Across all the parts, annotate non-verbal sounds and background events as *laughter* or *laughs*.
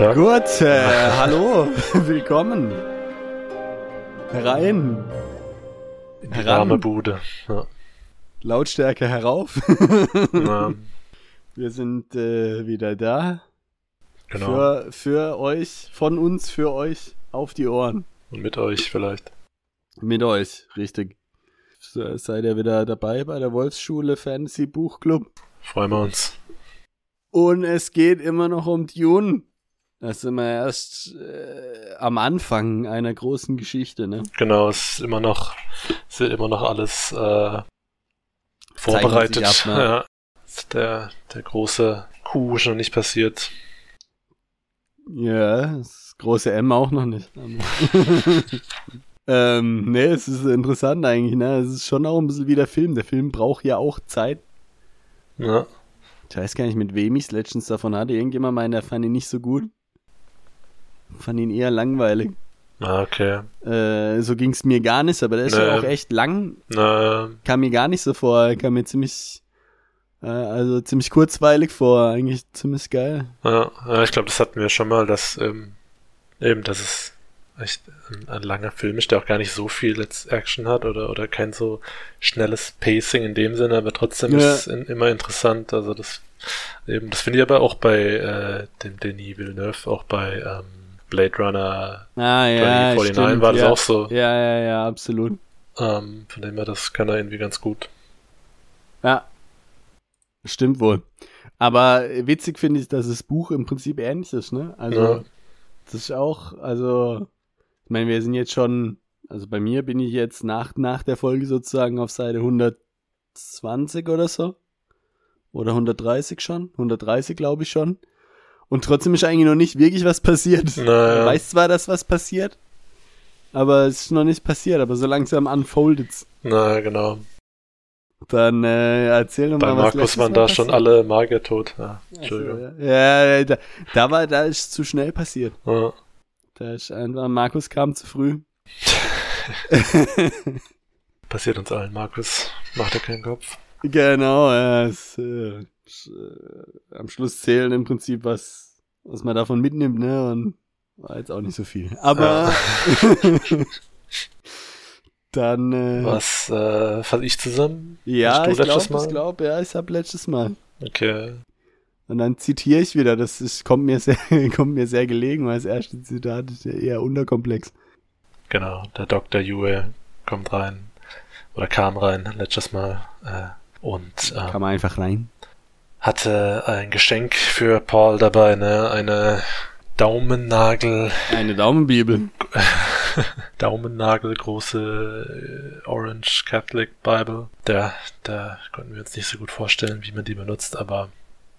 Tag. Gut, äh, hallo, *laughs* willkommen. Herein. In die warme Bude. Ja. Lautstärke herauf. Ja, *laughs* Wir sind äh, wieder da. genau. Für, für euch, von uns, für euch, auf die Ohren. Und mit euch vielleicht. Mit euch, richtig. So, Seid ihr wieder dabei bei der Wolfsschule Fantasy Buchclub? Freuen wir uns. Und es geht immer noch um Dune. Da sind wir erst äh, am Anfang einer großen Geschichte, ne? Genau, es ist immer noch, es wird immer noch alles äh, vorbereitet. ab, ne? *laughs* ja. Ist Der, der große Coup schon nicht passiert. Ja, das große M auch noch nicht. *laughs* ähm, nee, es ist interessant eigentlich, ne? Es ist schon auch ein bisschen wie der Film. Der Film braucht ja auch Zeit. Ja. Ich weiß gar nicht, mit wem ich es letztens davon hatte. Irgendjemand meinte, er fand ihn nicht so gut. Fand ihn eher langweilig. Ah, okay. Äh, so ging es mir gar nicht, aber der ist ja Nee. auch echt lang. Na, Kam mir gar nicht so vor. Kam mir ziemlich, äh, also ziemlich kurzweilig vor. Eigentlich ziemlich geil. ja, ja, ich glaube, das hatten wir schon mal, dass ähm, eben, dass es echt ein, ein langer Film ist, der auch gar nicht so viel jetzt Action hat oder, oder kein so schnelles Pacing in dem Sinne, aber trotzdem Ja. ist es in, immer interessant. Also das eben, das finde ich aber auch bei äh, dem Denis Villeneuve, auch bei ähm, Blade Runner Ah, ja, 2049 stimmt, war das ja. auch so. Ja, ja, ja, absolut. Ähm, von dem her, das kann er irgendwie ganz gut. Ja. Stimmt wohl. Aber witzig finde ich, dass das Buch im Prinzip ähnlich ist, ne? Also, Ja. das ist auch, also, ich meine, wir sind jetzt schon, also bei mir bin ich jetzt nach, nach der Folge sozusagen auf Seite 120 oder so. Oder 130 schon. 130 glaube ich schon. Und trotzdem ist eigentlich noch nicht wirklich was passiert. Naja. Du weißt zwar, dass was passiert, aber es ist noch nicht passiert, aber so langsam unfoldet's. Na, genau. Dann äh, erzähl doch Bei mal, was Markus letztes waren da schon alle Magier tot. Ja, Entschuldigung. Also, ja, da, da war, da ist zu schnell passiert. Ja. Da ist einfach, Markus kam zu früh. *laughs* *laughs* Passiert uns allen, Markus. Macht dir keinen Kopf. genau, ja, es, äh, äh, am Schluss zählen im Prinzip, was, was man davon mitnimmt, ne? Und war jetzt auch nicht so viel. Aber *laughs* dann, äh, Was äh, fasse ich zusammen? ja, ich glaube, ich glaube, ja, ich habe letztes Mal. Okay. Und dann zitiere ich wieder, das ist, kommt mir sehr, *laughs* kommt mir sehr gelegen, weil das erste Zitat ist ja eher unterkomplex. Genau, der Dr. Yue kommt rein. Oder kam rein letztes Mal. Äh, und ähm, Kann man einfach rein. Hatte ein Geschenk für Paul dabei, ne? Eine Daumennagel, Eine Daumenbibel. *laughs* Daumennagel große äh, Orange Catholic Bible. Der, da konnten wir uns nicht so gut vorstellen, wie man die benutzt, aber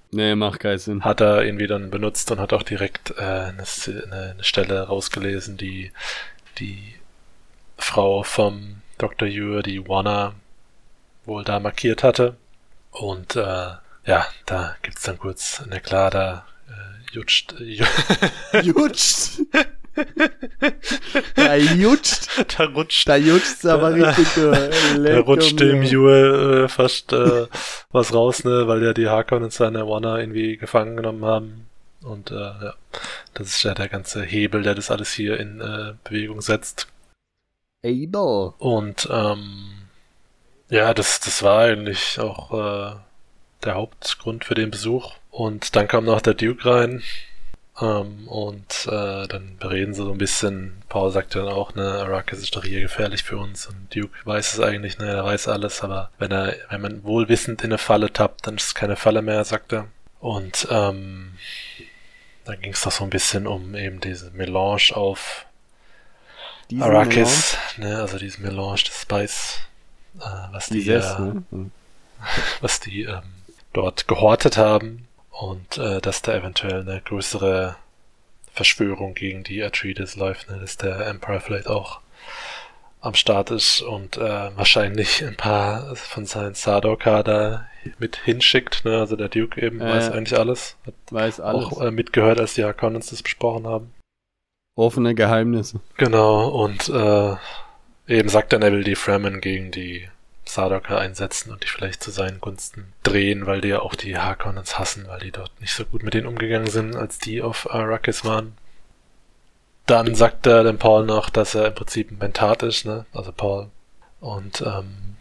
Nee, macht keinen Sinn. hat er irgendwie dann benutzt und hat auch direkt äh, eine, eine, Stelle rausgelesen, die die Frau vom Dr. Yue, die Wanna, wohl da markiert hatte. Und äh, ja, da gibt's dann kurz, na klar, da äh, jutscht, ju *laughs* Jutscht. *laughs* Da jutscht. da rutscht, Da jutscht's aber richtig. Du. *laughs* da rutscht dem. Yue äh, fast äh, was raus, ne, weil ja die Harkon und seine Wanna irgendwie gefangen genommen haben. Und äh, ja, das ist ja der ganze Hebel, der das alles hier in äh, Bewegung setzt. Able. Und ähm, ja, das, das war eigentlich auch äh, der Hauptgrund für den Besuch. Und dann kam noch der Duke rein. Ähm, und äh, dann bereden sie so ein bisschen. Paul sagt dann auch, ne, Arrakis ist doch hier gefährlich für uns. Und Duke weiß es eigentlich, ne, er weiß alles, aber wenn er, wenn man wohlwissend in eine Falle tappt, dann ist es keine Falle mehr, sagt er. Und ähm, dann ging es doch so ein bisschen um eben diese Melange auf Diesen Arrakis, ne, also dieses Melange des Spice, äh, was die, Dieses, äh, ne? *laughs* was die ähm, dort gehortet haben und äh, dass da eventuell eine größere Verschwörung gegen die Atreides läuft, ne, dass der Emperor vielleicht auch am Start ist und äh, wahrscheinlich ein paar von seinen Sardor-Kader mit hinschickt, ne, also der Duke eben Äh, weiß eigentlich alles, hat Weiß alles. auch äh, mitgehört, als die Harkonnens das besprochen haben. Offene Geheimnisse. Genau, und äh, eben sagt dann, er will die Fremen gegen die Sardoka einsetzen und die vielleicht zu seinen Gunsten drehen, weil die ja auch die Harkonnens hassen, weil die dort nicht so gut mit denen umgegangen sind, als die auf Arrakis waren. Dann sagt er dem Paul noch, dass er im Prinzip ein Mentat ist, ne? Also Paul. Und ähm,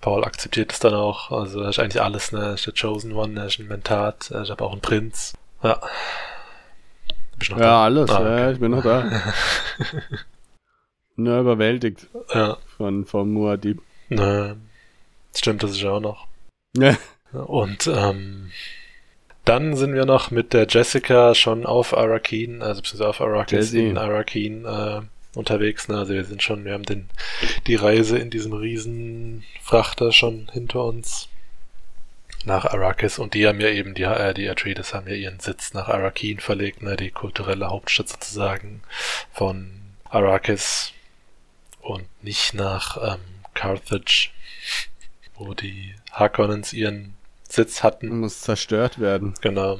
Paul akzeptiert es dann auch. Also er ist eigentlich alles, ne? Er ist der Chosen One, er ist ein Mentat, er ist aber auch ein Prinz. Ja. ja, da? alles, ah, okay. ja, ich bin noch da. *laughs* Nur überwältigt. Ja. Von, von Muad'Dib. Ne, stimmt, das ist ja auch noch. Ja. Und ähm, dann sind wir noch mit der Jessica schon auf Arakin, also beziehungsweise auf Arrakis in Arakin äh, unterwegs. Ne? Also wir sind schon, wir haben den, die Reise in diesem riesen Frachter schon hinter uns nach Arrakis und die haben ja eben, die, äh, die Atreides haben ja ihren Sitz nach Arakin verlegt, ne? die kulturelle Hauptstadt sozusagen von Arrakis und nicht nach ähm, Carthage, wo die Harkonnens ihren Sitz hatten. Muss zerstört werden. Genau.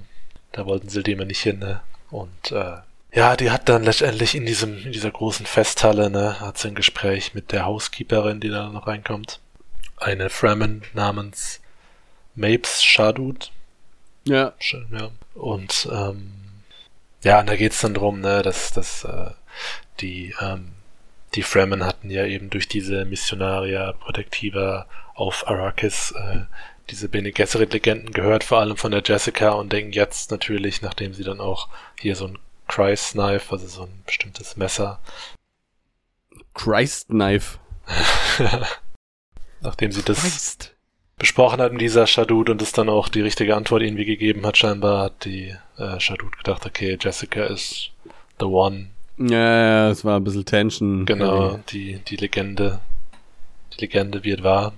Da wollten sie dem nicht hin, ne? Und äh, ja, die hat dann letztendlich in diesem, in dieser großen Festhalle, ne, hat sie ein Gespräch mit der Housekeeperin, die da noch reinkommt. Eine Fremen namens Mapes Shadut. Ja. ja. Und ähm, ja, und da geht's dann drum, ne, dass, dass äh, die, ähm, die Fremen hatten ja eben durch diese Missionaria Protectiva auf Arrakis äh, diese Bene Gesserit-Legenden gehört, vor allem von der Jessica und denken jetzt natürlich, nachdem sie dann auch hier so ein Christ Knife, also so ein bestimmtes Messer. Christ Knife. *laughs* nachdem sie das Christ. besprochen hatten, dieser Shadut, und es dann auch die richtige Antwort irgendwie gegeben hat, scheinbar hat die äh, Shadut gedacht, okay, Jessica ist the one. Ja, ja, es war ein bisschen Tension. Genau, die, die Legende, die Legende wird wahr.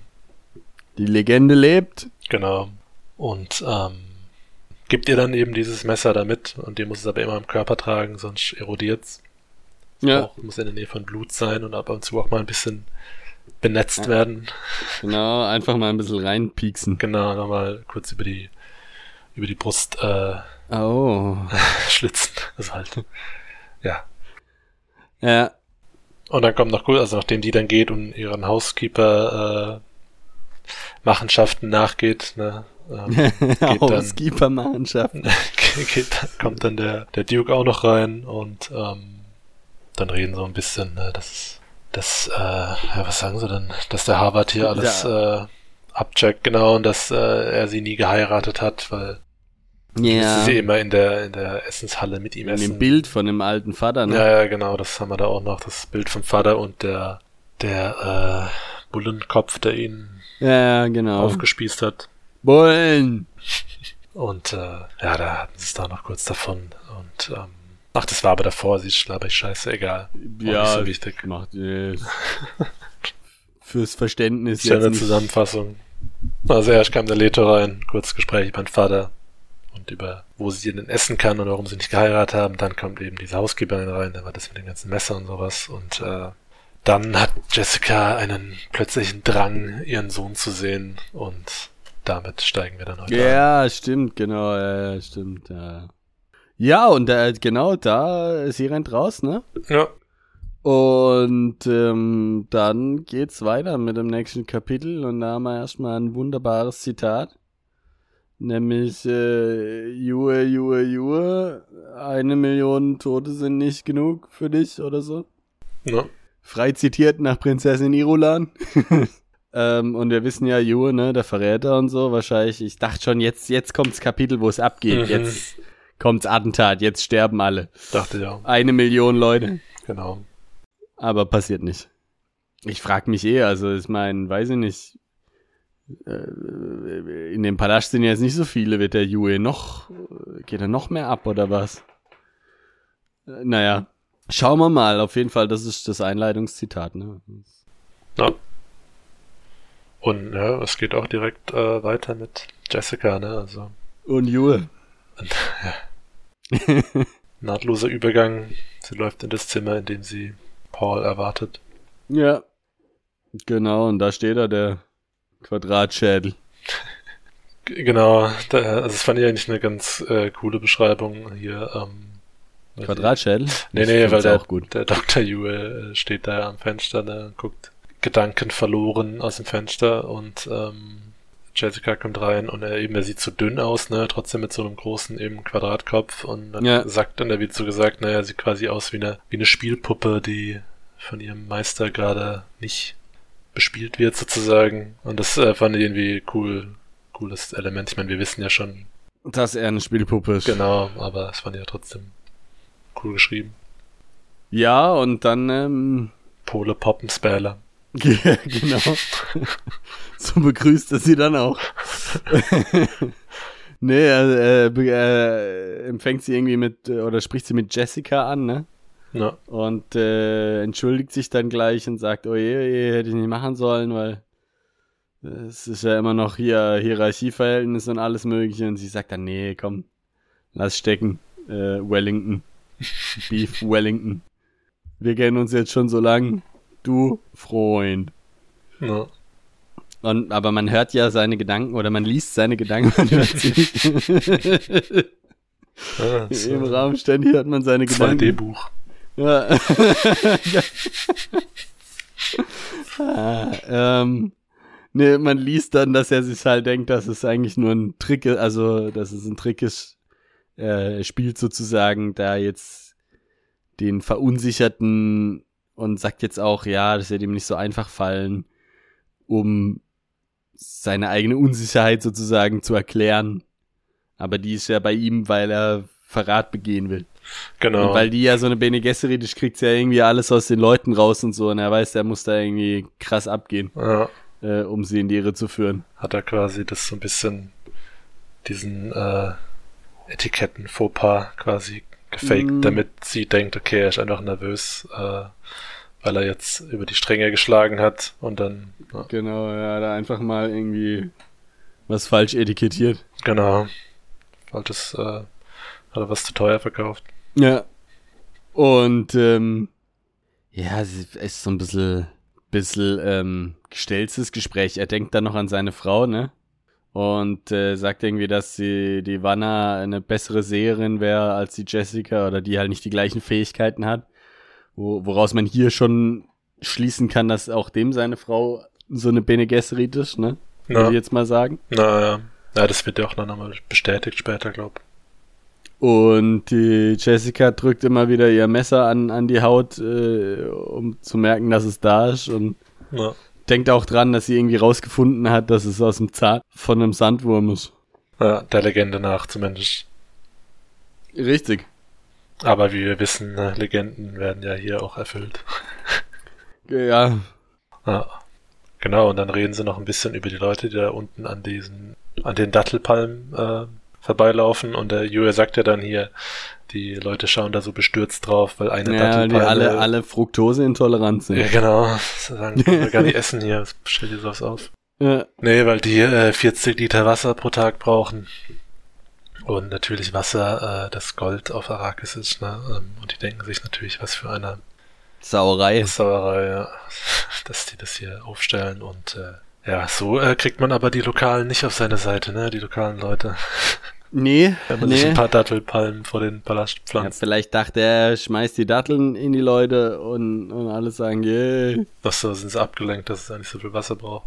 Die Legende lebt. Genau. Und ähm, gibt ihr dann eben dieses Messer damit und die muss es aber immer im Körper tragen, sonst erodiert's. Ja. Auch, muss in der Nähe von Blut sein und ab und zu auch mal ein bisschen benetzt ja. werden. Genau, einfach mal ein bisschen reinpieksen. Genau, nochmal kurz über die über die Brust äh, oh. *laughs* schlitzen. Also halt. Ja. Ja. Und dann kommt noch gut, also nachdem die dann geht und ihren Housekeeper äh, Machenschaften nachgeht. Ne? Ähm, *laughs* Housekeeper-Machenschaften. *laughs* kommt dann der, der Duke auch noch rein und ähm, dann reden so ein bisschen, ne, dass, dass äh, ja, was sagen sie denn, dass der Harvard hier alles ja. äh, abcheckt, genau, und dass äh, er sie nie geheiratet hat, weil ja. sie immer in der, in der Essenshalle mit ihm essen. Mit dem Bild von dem alten Vater, ne? Ja, ja, genau, das haben wir da auch noch, das Bild vom Vater und der, der äh, Bullenkopf, der ihn ja, genau. aufgespießt hat. Bullen! Und äh, ja, da hatten sie es da noch kurz davon. Und ähm, ach, das war aber davor, sie ist, glaube ich, scheiße, egal. Ja, nicht so wichtig. Macht yes. *laughs* Fürs Verständnis Schöne Zusammenfassung. Also erst kam der Leto rein, kurz Gespräch über den Vater und über, wo sie denn essen kann und warum sie nicht geheiratet haben. Dann kommt eben diese Hausgeberin rein, da war das mit den ganzen Messer und sowas. Und äh, dann hat Jessica einen plötzlichen Drang, ihren Sohn zu sehen und damit steigen wir dann heute Ja, ein. stimmt, genau, ja, stimmt, ja. Ja, und äh, genau da, sie rennt raus, ne? Ja. Und ähm, dann geht's weiter mit dem nächsten Kapitel und da haben wir erstmal ein wunderbares Zitat. Nämlich, äh, Jue, Jue, Jue, eine Million Tote sind nicht genug für dich oder so. Ja frei zitiert nach Prinzessin Irulan. *laughs* ähm, und wir wissen ja, Jue, ne, der Verräter und so, wahrscheinlich, ich dachte schon, jetzt, jetzt kommt's Kapitel, wo es abgeht. Mhm. Jetzt kommt's Attentat, jetzt sterben alle. Dachte ja. Eine Million Leute. Genau. Aber passiert nicht. Ich frag mich eh, also ich meine, weiß ich nicht. Äh, in dem Palast sind jetzt nicht so viele, wird der Jue noch, geht er noch mehr ab oder was? Äh, naja, Schauen wir mal, auf jeden Fall, das ist das Einleitungszitat. Ne? Ja. Und ja, es geht auch direkt äh, weiter mit Jessica, ne? Also. Und ja. *laughs* Nahtloser Übergang. Sie läuft in das Zimmer, in dem sie Paul erwartet. Ja. Genau, und da steht er, der Quadratschädel. Genau, da, also das fand ich eigentlich eine ganz äh, coole Beschreibung hier. Ähm, Quadratschädel? Nee, nee, weil der, auch gut. der Dr. Jule äh, steht da am Fenster ne, und guckt Gedanken verloren aus dem Fenster und ähm, Jessica kommt rein und er eben, er sieht zu so dünn aus, ne, trotzdem mit so einem großen eben Quadratkopf und dann ja. sagt dann, er wird so gesagt, naja, er sieht quasi aus wie eine, wie eine Spielpuppe, die von ihrem Meister gerade nicht bespielt wird sozusagen und das äh, fand ich irgendwie cool, cooles Element. Ich meine, wir wissen ja schon, dass er eine Spielpuppe ist. Genau, aber es fand ja trotzdem cool geschrieben. Ja, und dann ähm, Pole Poppenspäler. *laughs* Ja, genau. *laughs* so begrüßt er sie dann auch. *laughs* nee, er, äh, äh, empfängt sie irgendwie mit, oder spricht sie mit Jessica an, ne? Ja. Und äh, entschuldigt sich dann gleich und sagt, oh je, oh je, hätte ich nicht machen sollen, weil es ist ja immer noch hier Hierarchieverhältnis und alles mögliche. Und sie sagt dann, nee, komm, lass stecken. Äh, Wellington. *laughs* Beef Wellington. Wir kennen uns jetzt schon so lang du Freund. Ja. Und, aber man hört ja seine Gedanken oder man liest seine Gedanken, man hört sie nicht. Ah, so. Im Raum ständig hört man seine Gedanken. 2D-Buch. Ja. *laughs* ah, ähm, ne, man liest dann, dass er sich halt denkt, dass es eigentlich nur ein Trick ist, also dass es ein Trick ist, äh, spielt sozusagen da jetzt den verunsicherten und sagt jetzt auch, ja, das wird ihm nicht so einfach fallen, um seine eigene Unsicherheit sozusagen zu erklären. Aber die ist ja bei ihm, weil er Verrat begehen will. Genau. Und weil die ja so eine Bene Gesserit ist, kriegt ja irgendwie alles aus den Leuten raus und so. Und er weiß, er muss da irgendwie krass abgehen, ja. äh, um sie in die Irre zu führen. Hat er quasi das so ein bisschen, diesen äh, Etiketten-Fauxpas quasi gefaked, mm. damit sie denkt, okay, er ist einfach nervös, äh, weil er jetzt über die Stränge geschlagen hat und dann. Ja. Genau, ja, da einfach mal irgendwie was falsch etikettiert. Genau. Falsches, äh, hat er was zu teuer verkauft. Ja. Und ähm, ja, es ist so ein bisschen, bisschen ähm, gestelltes Gespräch. Er denkt dann noch an seine Frau, ne? Und äh, sagt irgendwie, dass sie die Wanna eine bessere Seherin wäre als die Jessica oder die halt nicht die gleichen Fähigkeiten hat. Wo, woraus man hier schon schließen kann, dass auch dem seine Frau so eine Bene Gesserit ist, ne? Würde ich jetzt mal sagen. Na ja. Ja, das wird ja auch noch einmal bestätigt später, glaub. Und die Jessica drückt immer wieder ihr Messer an, an die Haut, äh, um zu merken, dass es da ist. Und ja. denkt auch dran, dass sie irgendwie rausgefunden hat, dass es aus dem Zahn von einem Sandwurm ist. Ja, der Legende nach zumindest. Richtig. Aber wie wir wissen, ne, Legenden werden ja hier auch erfüllt. Ja. ja. Genau, und dann reden sie noch ein bisschen über die Leute, die da unten an diesen, an den Dattelpalmen äh, vorbeilaufen. Und der Jure sagt ja dann hier, die Leute schauen da so bestürzt drauf, weil eine ja, Dattelpalme... die alle, alle Fructose-intolerant sind. Ja, genau. Sagen, können wir gar nicht essen hier. Stell dir sowas auf. Ja. Nee, weil die äh, 40 Liter Wasser pro Tag brauchen. Und natürlich Wasser, äh, das Gold auf Arrakis ist, ne? Ähm, und die denken sich natürlich, was für eine Sauerei. Sauerei, ja. *laughs* Dass die das hier aufstellen und äh, ja, so äh, kriegt man aber die Lokalen nicht auf seine Seite, ne? Die lokalen Leute. *laughs* Nee. *laughs* Wenn man nee. sich ein paar Dattelpalmen vor den Palast pflanzt. Ja, vielleicht dachte er, schmeißt die Datteln in die Leute und, und alle sagen, yeah. Ach so, sind sie abgelenkt, dass es nicht so viel Wasser braucht.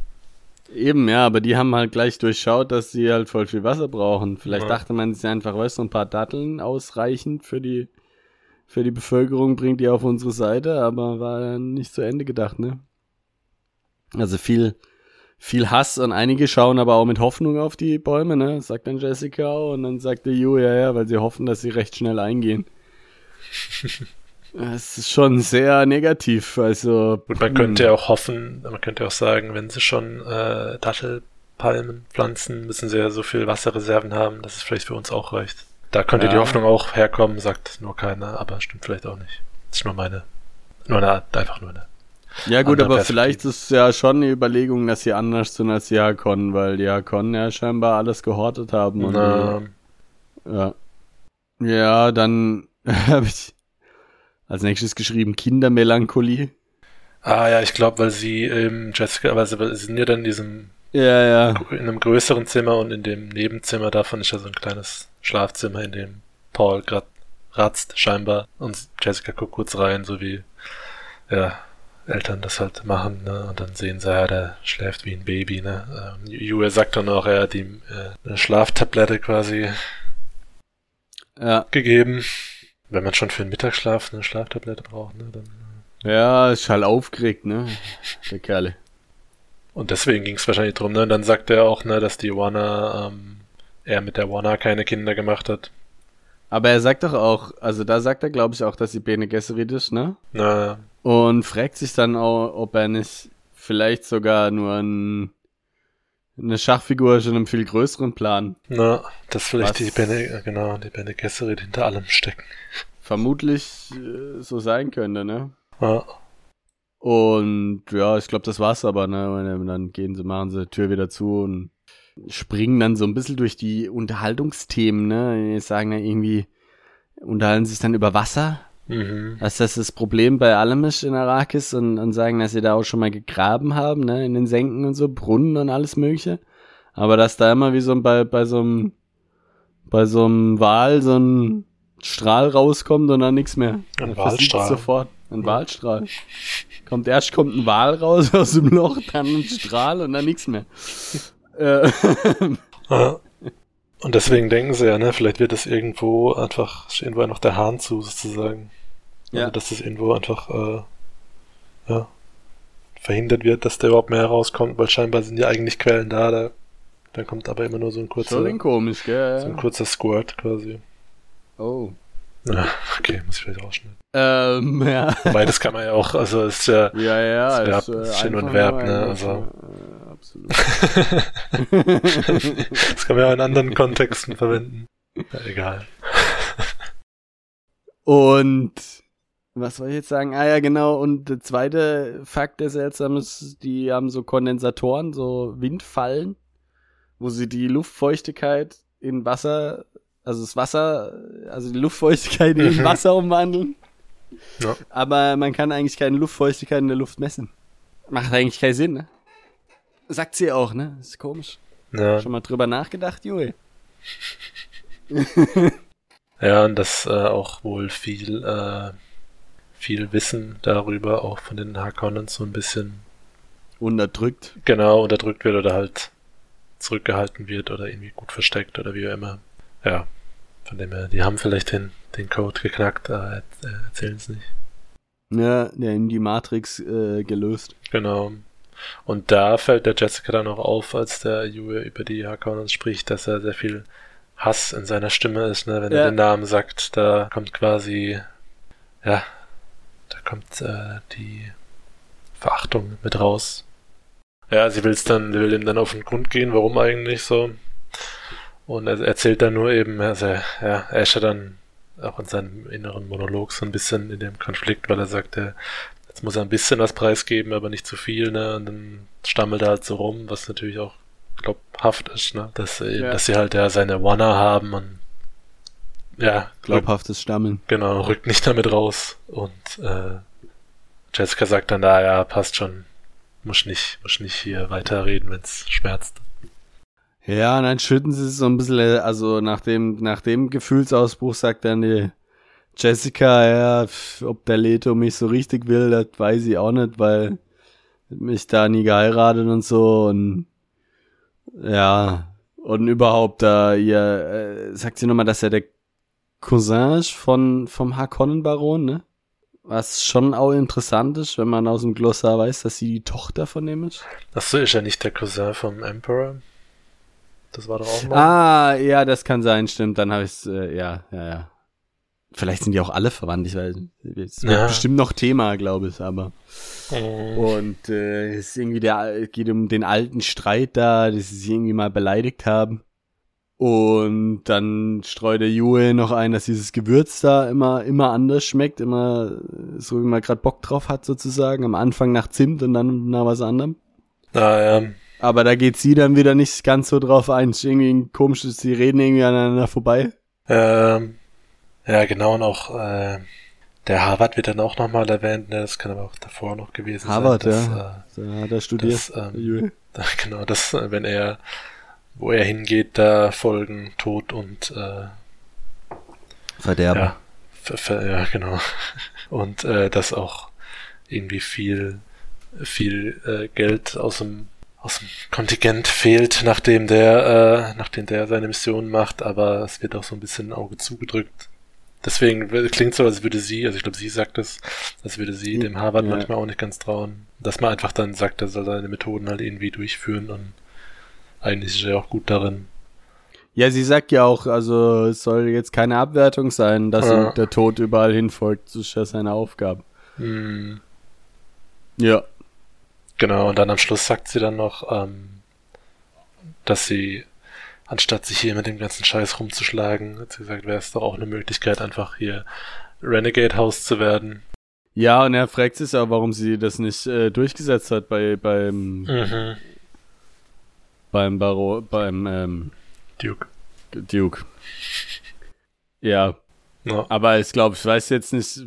Eben, ja, aber die haben halt gleich durchschaut, dass sie halt voll viel Wasser brauchen. Vielleicht ja. dachte man sich einfach, weißt du, ein paar Datteln ausreichend für die, für die Bevölkerung bringt die auf unsere Seite, aber war nicht zu Ende gedacht, ne? Also viel, viel Hass und einige schauen aber auch mit Hoffnung auf die Bäume, ne? Sagt dann Jessica und dann sagt der Ju, ja, ja, weil sie hoffen, dass sie recht schnell eingehen. *laughs* Es ist schon sehr negativ, also. Und man könnte ja auch hoffen, man könnte auch sagen, wenn sie schon äh, Dattelpalmen pflanzen, müssen sie ja so viel Wasserreserven haben, dass es vielleicht für uns auch reicht. Da könnte ja. die Hoffnung auch herkommen, sagt nur keiner, aber stimmt vielleicht auch nicht. Das ist nur meine, nur eine, einfach nur eine. Ja gut, aber vielleicht ist es ja schon eine Überlegung, dass sie anders sind als die Hakon, weil die Hakon ja scheinbar alles gehortet haben. Und die, ja. Ja, dann *laughs* habe ich als nächstes geschrieben Kindermelancholie. Ah ja, ich glaube, weil sie ähm, Jessica, weil sie, weil sie sind ja dann in diesem ja, ja. in einem größeren Zimmer und in dem Nebenzimmer davon ist ja so ein kleines Schlafzimmer, in dem Paul gerade ratzt scheinbar und Jessica guckt kurz rein, so wie ja, Eltern das halt machen, ne? Und dann sehen sie, ja, der schläft wie ein Baby, ne? Ähm, Yue sagt dann auch, er hat ihm äh, eine Schlaftablette quasi Ja. gegeben. Wenn man schon für den Mittagsschlaf eine Schlaftablette braucht, ne? Dann, Ja, ist halt aufgeregt, ne? Der Kerle. und deswegen ging es wahrscheinlich drum, ne? Und dann sagt er auch, ne, dass die Wanna, ähm, er mit der Wanna keine Kinder gemacht hat. Aber er sagt doch auch, also da sagt er, glaube ich, auch, dass sie Bene Gesserit ist, ne? Na, Und fragt sich dann auch, ob er nicht vielleicht sogar nur ein, eine Schachfigur schon einem viel größeren Plan. na, dass vielleicht die Bene, genau, die Bene Gesserit hinter allem stecken. Vermutlich äh, so sein könnte, ne? Ja, Und ja, ich glaube, das war's aber, ne? Und dann gehen sie, machen sie die Tür wieder zu und springen dann so ein bisschen durch die Unterhaltungsthemen, ne? Die sagen dann irgendwie, unterhalten sich dann über Wasser, mhm. dass das das Problem bei allem ist in Arrakis und, und sagen, dass sie da auch schon mal gegraben haben, ne? In den Senken und so, Brunnen und alles mögliche. Aber dass da immer wie so ein- bei, bei so einem, bei so einem Wal so ein Strahl rauskommt und dann nichts mehr. Ein Walstrahl. Sofort. Ein Walstrahl. Kommt erst kommt ein Wal raus *laughs* aus dem Loch, dann ein Strahl und dann nichts mehr. Äh, *laughs* Ja. Und deswegen denken sie ja, ne, vielleicht wird das irgendwo einfach, ist irgendwo noch der Hahn zu, sozusagen. Ja. Also, dass das irgendwo einfach, äh, ja, verhindert wird, dass da überhaupt mehr rauskommt, weil scheinbar sind ja eigentlich Quellen da, da, da kommt aber immer nur so ein kurzer, Schon komisch, gell? so ein kurzer Squirt quasi. Oh. Ja, okay, muss ich vielleicht rausschneiden. Ähm, ja. Wobei, das kann man ja auch, also ist ja, Ja, ja, ist, Verb ist ja nur ein einfach Verb, ne, also. Äh, absolut. das kann man ja auch in anderen Kontexten verwenden. Ja, egal. Und was soll ich jetzt sagen? Ah ja, genau. Und der zweite Fakt, der seltsam ist, die haben so Kondensatoren, so Windfallen, wo sie die Luftfeuchtigkeit in Wasser, also das Wasser, also die Luftfeuchtigkeit in Mhm. Wasser umwandeln. Ja. Aber man kann eigentlich keine Luftfeuchtigkeit in der Luft messen. Macht eigentlich keinen Sinn, ne? Sagt sie auch, ne? ist komisch. Ja, Schon mal drüber nachgedacht, Joey? *laughs* Ja, und dass äh, auch wohl viel, äh, viel Wissen darüber auch von den Harkonnens so ein bisschen Unterdrückt. genau unterdrückt wird oder halt zurückgehalten wird oder irgendwie gut versteckt oder wie auch immer. Ja, von dem her, die haben vielleicht den, den Code geknackt, aber äh, erzählen es nicht. Ja, der in die Matrix äh, gelöst. Genau. Und da fällt der Jessica dann auch auf, als der Yue über die Harkonnens spricht, dass er sehr viel Hass in seiner Stimme ist, ne? Wenn Ja. er den Namen sagt, da kommt quasi, ja, da kommt äh, die Verachtung mit raus. Ja, sie will's dann, sie will ihm dann auf den Grund gehen, warum eigentlich so. Und er erzählt dann nur eben, also, ja, er ist ja dann auch in seinem inneren Monolog so ein bisschen in dem Konflikt, weil er sagt, er, jetzt muss er ein bisschen was preisgeben, aber nicht zu viel, ne? Und dann stammelt er halt so rum, was natürlich auch glaubhaft ist, ne? Dass, Ja. dass sie halt ja seine Wanna haben und ja, rückt, Glaubhaftes Stammeln. genau, rückt nicht damit raus. Und äh, Jessica sagt dann, da ja, passt schon. Muss nicht, muss nicht hier weiterreden, wenn's schmerzt. Ja, und dann schütten sie es so ein bisschen, äh, also nach dem, nach dem Gefühlsausbruch sagt dann die Jessica, ja, ob der Leto mich so richtig will, das weiß ich auch nicht, weil mich da nie geheiratet und so und ja, und überhaupt da ihr, äh, sagt sie nochmal, dass er der Cousin ist von, vom Harkonnen-Baron, ne? Was schon auch interessant ist, wenn man aus dem Glossar weiß, dass sie die Tochter von dem ist. Achso, ist er nicht der Cousin vom Emperor? Das war doch auch mal. Ah, ja, das kann sein, stimmt. Dann habe ich es, äh, ja, ja, ja. Vielleicht sind die auch alle verwandt, ich weiß. Es wird Ja. bestimmt noch Thema, glaube ich, aber. Mhm. Und äh, es ist irgendwie der, geht um den alten Streit da, dass sie sich irgendwie mal beleidigt haben. Und dann streut der Jue noch ein, dass dieses Gewürz da immer, immer anders schmeckt, immer so wie man gerade Bock drauf hat sozusagen. Am Anfang nach Zimt und dann nach was anderem. Ah, ja. Aber da geht sie dann wieder nicht ganz so drauf ein. Ist irgendwie ein komisches, sie reden irgendwie aneinander vorbei. Ähm, ja, genau, und auch äh, der Harvard wird dann auch nochmal erwähnt, ne? das kann aber auch davor noch gewesen Harvard, sein. dass, ja. Da hat er studiert. Das, ähm. Äh, *laughs* genau, das, äh, wenn er, wo er hingeht, da folgen Tod und äh, Verderben. ja, ver, ver, ja, genau. *laughs* Und äh, dass auch irgendwie viel, viel äh, Geld aus dem, aus dem Kontingent fehlt, nachdem der, äh, nachdem der seine Mission macht, aber es wird auch so ein bisschen ein Auge zugedrückt. Deswegen klingt so, als würde sie, also ich glaube, sie sagt es, als würde sie dem Harvard ja. manchmal auch nicht ganz trauen. Dass man einfach dann sagt, er soll seine Methoden halt irgendwie durchführen und eigentlich ist er auch gut darin. Ja, sie sagt ja auch, also es soll jetzt keine Abwertung sein, dass ja. der Tod überall hinfolgt. Das ist ja seine Aufgabe. Hm. Ja. Genau, und dann am Schluss sagt sie dann noch, ähm, dass sie, anstatt sich hier mit dem ganzen Scheiß rumzuschlagen, hat sie gesagt, wäre es doch auch eine Möglichkeit, einfach hier Renegade House zu werden. Ja, und er fragt sich auch, warum sie das nicht äh, durchgesetzt hat bei beim mhm. beim Baro beim ähm, Duke. Duke. Ja. ja. Aber ich glaube, ich weiß jetzt nicht,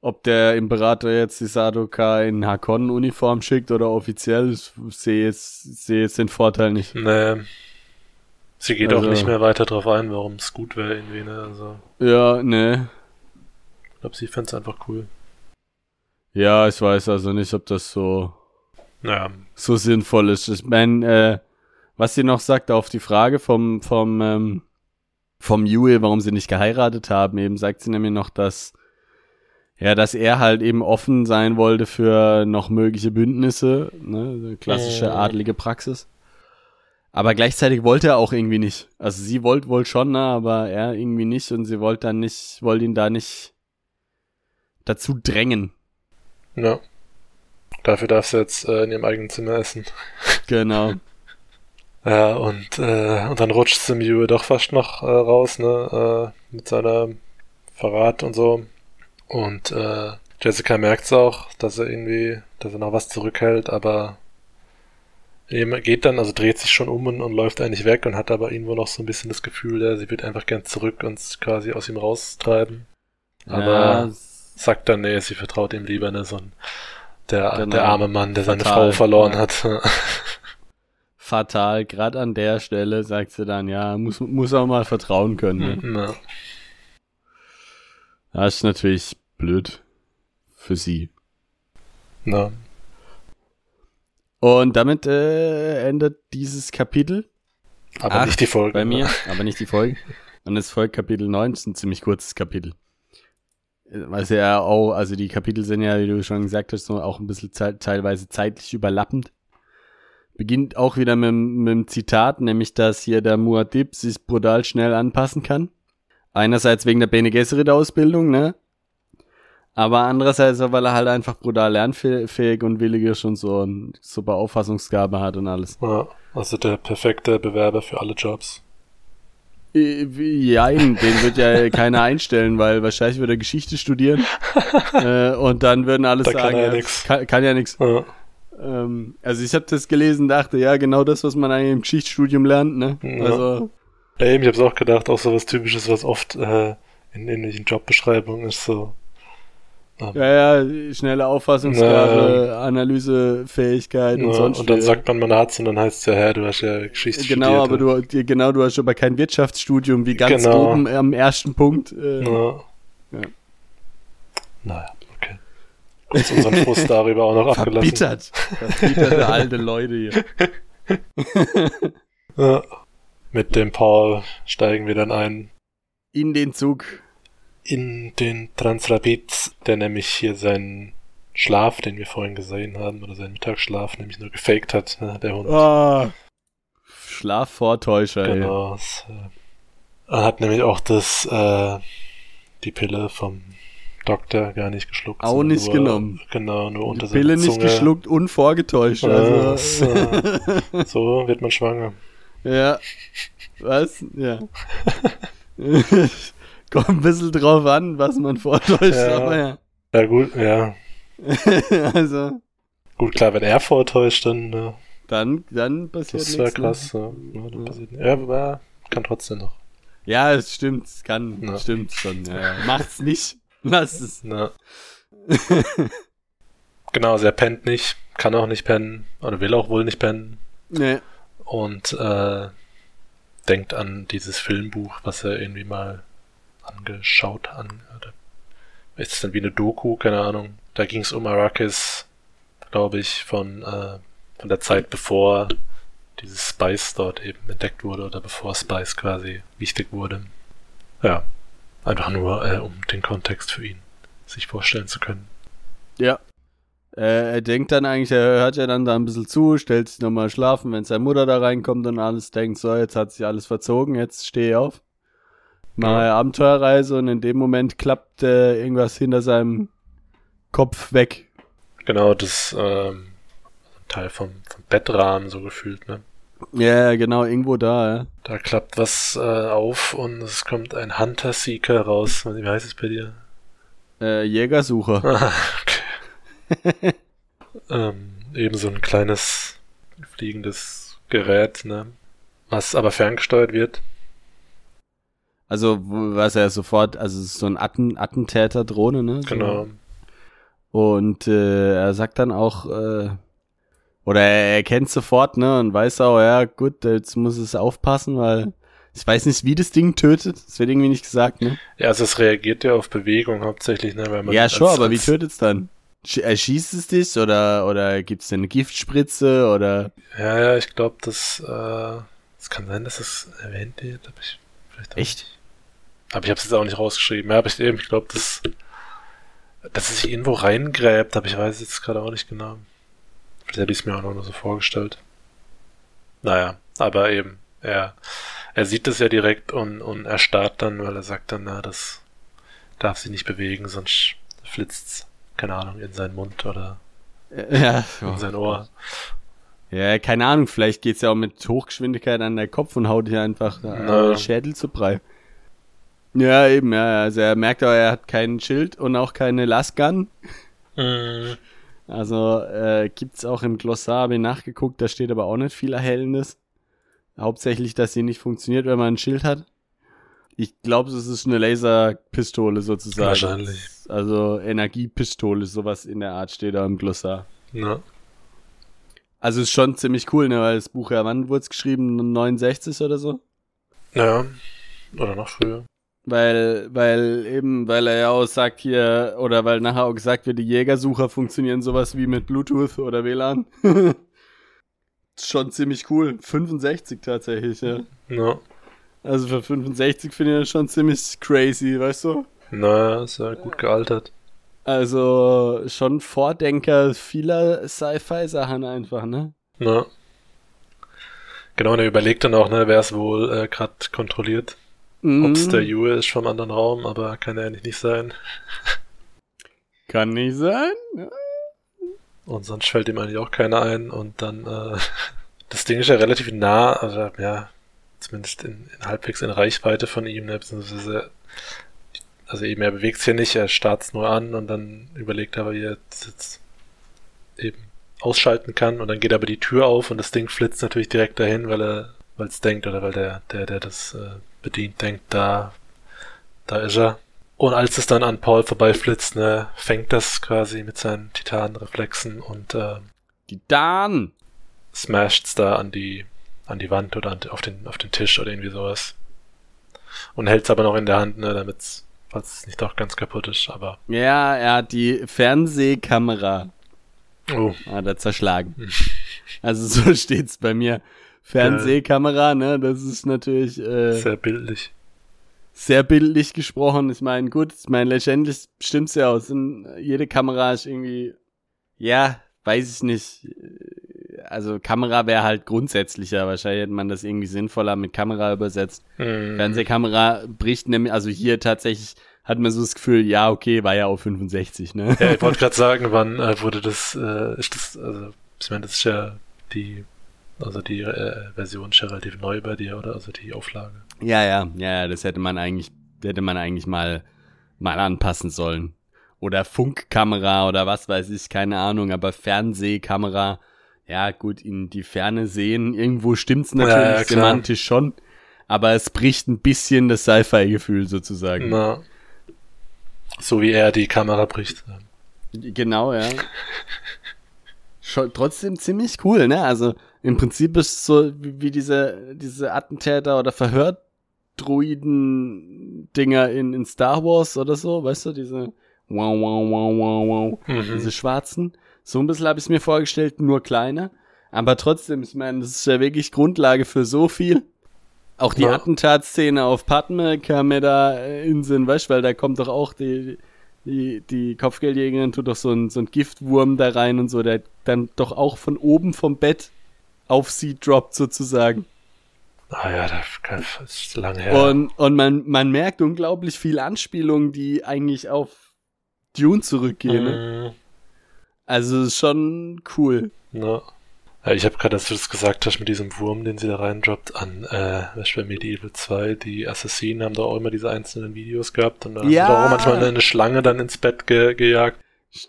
ob der Imperator jetzt die Sadoka in Hakon-Uniform schickt oder offiziell. Ich sehe jetzt, sehe jetzt den Vorteil nicht. Nee. Sie geht also, auch nicht mehr weiter drauf ein, warum es gut wäre irgendwie, ne? Also. Ja, ne. Ich glaube, sie fände es einfach cool. Ja, ich weiß also nicht, ob das so, ja. so sinnvoll ist. Ich meine, äh, was sie noch sagt auf die Frage vom, vom, ähm, vom Yue, warum sie nicht geheiratet haben, eben sagt sie nämlich noch, dass, ja, dass er halt eben offen sein wollte für noch mögliche Bündnisse, ne, klassische äh. adlige Praxis. Aber gleichzeitig wollte er auch irgendwie nicht. Also sie wollte wohl schon, ne, aber er irgendwie nicht und sie wollte dann nicht, wollte ihn da nicht dazu drängen. Ja. Dafür darfst du jetzt äh, in ihrem eigenen Zimmer essen. *laughs* Genau. Ja, und, äh, und dann rutscht Simeon doch fast noch äh, raus, ne, äh, mit seiner Verrat und so. Und äh, Jessica merkt's auch, dass er irgendwie, dass er noch was zurückhält, aber er geht dann, also dreht sich schon um und, und läuft eigentlich weg und hat aber irgendwo noch so ein bisschen das Gefühl, ja, sie wird einfach gern zurück und quasi aus ihm raustreiben. Aber ja, sagt dann, nee, sie vertraut ihm lieber, ne, so ein, der, genau. der arme Mann, der Fatal, seine Frau verloren ja. hat. *laughs* fatal. Gerade an der Stelle sagt sie dann, ja, muss, muss auch mal vertrauen können. Ne? Ja. Das ist natürlich blöd für sie. Na. Und damit äh, endet dieses Kapitel. Aber nicht die Folge. Bei mir, *laughs* aber nicht die Folge. Und es folgt Kapitel 9, das ist ein ziemlich kurzes Kapitel. Was ja auch, also die Kapitel sind ja, wie du schon gesagt hast, so auch ein bisschen ze teilweise zeitlich überlappend beginnt auch wieder mit, mit einem Zitat, nämlich dass hier der Muad'Dib sich brutal schnell anpassen kann. Einerseits wegen der Bene Gesserit Ausbildung, ne? Aber andererseits weil er halt einfach brutal lernfähig und willig ist und so eine super Auffassungsgabe hat und alles. Ja, also der perfekte Bewerber für alle Jobs. Ja, den wird ja *laughs* keiner einstellen, weil wahrscheinlich würde er Geschichte studieren *laughs* äh, und dann würden alle da sagen, kann, ja, kann, kann ja nichts. Ja. Ähm, also ich habe das gelesen, dachte, ja, genau das, was man eigentlich im Geschichtsstudium lernt, ne? Ja. Also. Ja, eben, ich habe auch gedacht, auch so was Typisches, was oft äh, in ähnlichen Jobbeschreibungen ist so. Ähm, ja, ja, schnelle Auffassungsgabe, ja, Analysefähigkeit und sonst Und dann sagt man, man hat's und dann heißt es ja, hä, du hast ja Geschichte Genau, aber du, genau, du hast aber kein Wirtschaftsstudium, wie ganz genau. oben am ersten Punkt. Äh, ja. ja. Naja uns unseren Frust darüber auch noch abgelassen. Verbittert. Verbitterte alte Leute hier. *laughs* ja. Mit dem Paul steigen wir dann ein. In den Zug. In den Transrapid, der nämlich hier seinen Schlaf, den wir vorhin gesehen haben, oder seinen Mittagsschlaf, nämlich nur gefaked hat, ne, der Hund. Oh, Schlafvortäuscher, Genau. Ey. Er hat nämlich auch das, äh, die Pille vom Doktor gar nicht geschluckt. Auch nicht nur, genommen. Genau, nur unter Die Pille nicht Zunge. geschluckt und vorgetäuscht. Also. Ja, *laughs* so wird man schwanger. Ja. Was? Ja. *laughs* *laughs* Kommt ein bisschen drauf an, was man vortäuscht, ja. aber ja. Ja, gut, ja. *laughs* also. Gut, klar, wenn er vortäuscht, dann. Äh, dann, dann passiert nichts. Das wäre krass. Ne? Ja, dann passiert, ja, aber kann trotzdem noch. Ja, es stimmt, es kann, ja. stimmt schon. Ja, Macht's nicht. *laughs* Lass es. Na. genau, also er pennt nicht, kann auch nicht pennen, oder will auch wohl nicht pennen. Nee. Und äh, denkt an dieses Filmbuch, was er irgendwie mal angeschaut an ist es dann wie eine Doku, keine Ahnung. Da ging es um Arrakis, glaube ich, von, äh, von der Zeit bevor dieses Spice dort eben entdeckt wurde oder bevor Spice quasi wichtig wurde. Ja, einfach nur, äh, um den Kontext für ihn sich vorstellen zu können. Ja. Äh, er denkt dann eigentlich, er hört ja dann da ein bisschen zu, stellt sich nochmal schlafen, wenn seine Mutter da reinkommt und alles denkt, so, jetzt hat sich alles verzogen, jetzt stehe ich auf. Ja. Abenteuerreise und in dem Moment klappt äh, irgendwas hinter seinem Kopf weg. Genau, das ähm, Teil vom, vom Bettrahmen so gefühlt, ne? Ja, genau, irgendwo da, ja. Da klappt was äh, auf und es kommt ein Hunter-Seeker raus. Wie heißt es bei dir? Äh, Jägersucher. *laughs* Ah, okay. *laughs* ähm, eben so ein kleines fliegendes Gerät, ne? Was aber ferngesteuert wird. Also, was er sofort, also so ein Atten, Attentäter-Drohne, ne? Genau. Und äh, er sagt dann auch, äh, oder er erkennt sofort, ne, und weiß auch, ja, gut, jetzt muss es aufpassen, weil ich weiß nicht, wie das Ding tötet. Das wird irgendwie nicht gesagt, ne? Ja, also es reagiert ja auf Bewegung hauptsächlich, ne? Weil man ja, schon, aber wie tötet es dann? Erschießt es dich oder, oder gibt es eine Giftspritze oder? Ja, ja, ich glaube, das, äh, es kann sein, dass es erwähnt wird, aber ich vielleicht Echt? Nicht. Aber ich habe es jetzt auch nicht rausgeschrieben. Ja, aber ich eben, ich glaube, dass, dass es sich irgendwo reingräbt, aber ich weiß jetzt gerade auch nicht genau. Vielleicht hätte ich es mir auch noch so vorgestellt. Naja, aber eben, er, er sieht das ja direkt und, und er starrt dann, weil er sagt dann, na, das darf sich nicht bewegen, sonst flitzt's, keine Ahnung, in seinen Mund oder ja, in sein Ohr. Ja, keine Ahnung, vielleicht geht's ja auch mit Hochgeschwindigkeit an der Kopf und haut hier einfach äh, Schädel zu Brei. Ja, eben, ja. Also er merkt aber, er hat kein Schild und auch keine Lastgun. Mhm. Also äh, gibt's auch im Glossar, habe ich nachgeguckt, da steht aber auch nicht viel Erhellendes. Hauptsächlich, dass sie nicht funktioniert, wenn man ein Schild hat. Ich glaube, es ist eine Laserpistole sozusagen. Wahrscheinlich. Also Energiepistole, sowas in der Art steht da im Glossar. Ja. Also ist schon ziemlich cool, ne, weil das Buch ja, wann wurde es geschrieben? 69 oder so? Ja, oder noch früher. Weil, weil eben, weil er ja auch sagt hier, oder weil nachher auch gesagt wird, die Jägersucher funktionieren sowas wie mit Bluetooth oder WLAN. *laughs* schon ziemlich cool. 65 tatsächlich, ja. Ja. Also für 65 finde ich das schon ziemlich crazy, weißt du? Naja, ist ja gut gealtert. Also schon Vordenker vieler Sci-Fi-Sachen einfach, ne? Ja. Genau, und er überlegt dann auch, ne, wer es wohl äh, gerade kontrolliert. Mhm. Ob es der Jue ist vom anderen Raum, aber kann ja eigentlich nicht sein. *laughs* Kann nicht sein. Und sonst fällt ihm eigentlich auch keiner ein. Und dann, äh, *laughs* das Ding ist ja relativ nah, also ja, zumindest in, in halbwegs in Reichweite von ihm, ne, beziehungsweise also eben, er bewegt sich ja nicht, er starrt nur an und dann überlegt er, wie er jetzt eben ausschalten kann und dann geht aber die Tür auf und das Ding flitzt natürlich direkt dahin, weil er, weil es denkt oder weil der, der, der das äh, bedient, denkt, da, da ist er. Und als es dann an Paul vorbeiflitzt, ne, fängt das quasi mit seinen Titanreflexen und äh, Titan smasht's da an die an die Wand oder an, auf den auf den Tisch oder irgendwie sowas. Und hält's aber noch in der Hand, ne, damit's falls es nicht auch ganz kaputt ist, aber. Ja, er hat die Fernsehkamera. Oh. Hat er zerschlagen. *laughs* also so steht's bei mir. Fernsehkamera, ne, das ist natürlich. Äh, sehr bildlich. Sehr bildlich gesprochen. Ich meine, gut, ich meine, letztendlich stimmt's ja aus. Jede Kamera ist irgendwie. Ja, weiß ich nicht. Also Kamera wäre halt grundsätzlicher. Wahrscheinlich hätte man das irgendwie sinnvoller mit Kamera übersetzt. Mm. Fernsehkamera bricht nämlich, also hier tatsächlich hat man so das Gefühl, ja, okay, war ja auch 65, ne? Ja, ich wollte *laughs* gerade sagen, wann äh, wurde das, äh, ist das, also, ich meine, das ist ja die, also die äh, Version ist ja relativ neu bei dir, oder? Also die Auflage. Ja, ja, ja, das hätte man eigentlich, hätte man eigentlich mal, mal anpassen sollen. Oder Funkkamera oder was weiß ich, keine Ahnung, aber Fernsehkamera, ja, gut, in die Ferne sehen, irgendwo stimmt's natürlich ja, ja, semantisch schon, aber es bricht ein bisschen das Sci-Fi-Gefühl sozusagen. Na. So wie er die Kamera bricht. Genau, ja. *laughs* Schon trotzdem ziemlich cool, ne? Also im Prinzip ist es so wie, diese, diese Attentäter oder Verhördruiden-Dinger in, in Star Wars oder so, weißt du, diese, wow, wow, wow, wow, wow. Mhm. Diese schwarzen. So ein bisschen habe ich es mir vorgestellt, nur kleiner. Aber trotzdem, ich meine, das ist ja wirklich Grundlage für so viel. Auch die Ja. Attentatsszene auf Padme kam mir da äh, in Sinn, weißt, weil da kommt doch auch die, die, die Kopfgeldjägerin tut doch so ein, so ein Giftwurm da rein und so, der dann doch auch von oben vom Bett auf sie droppt sozusagen. Ah ja, das ist lange her. Und, und man, man merkt unglaublich viel Anspielungen, die eigentlich auf Dune zurückgehen. Ne? Mhm. Also ist schon cool. Ja. Ja, ich habe gerade, als du das gesagt hast, mit diesem Wurm, den sie da reindroppt, an äh, was Medieval 2, die Assassinen haben da auch immer diese einzelnen Videos gehabt und da Ja. haben sie da auch manchmal eine Schlange dann ins Bett ge gejagt.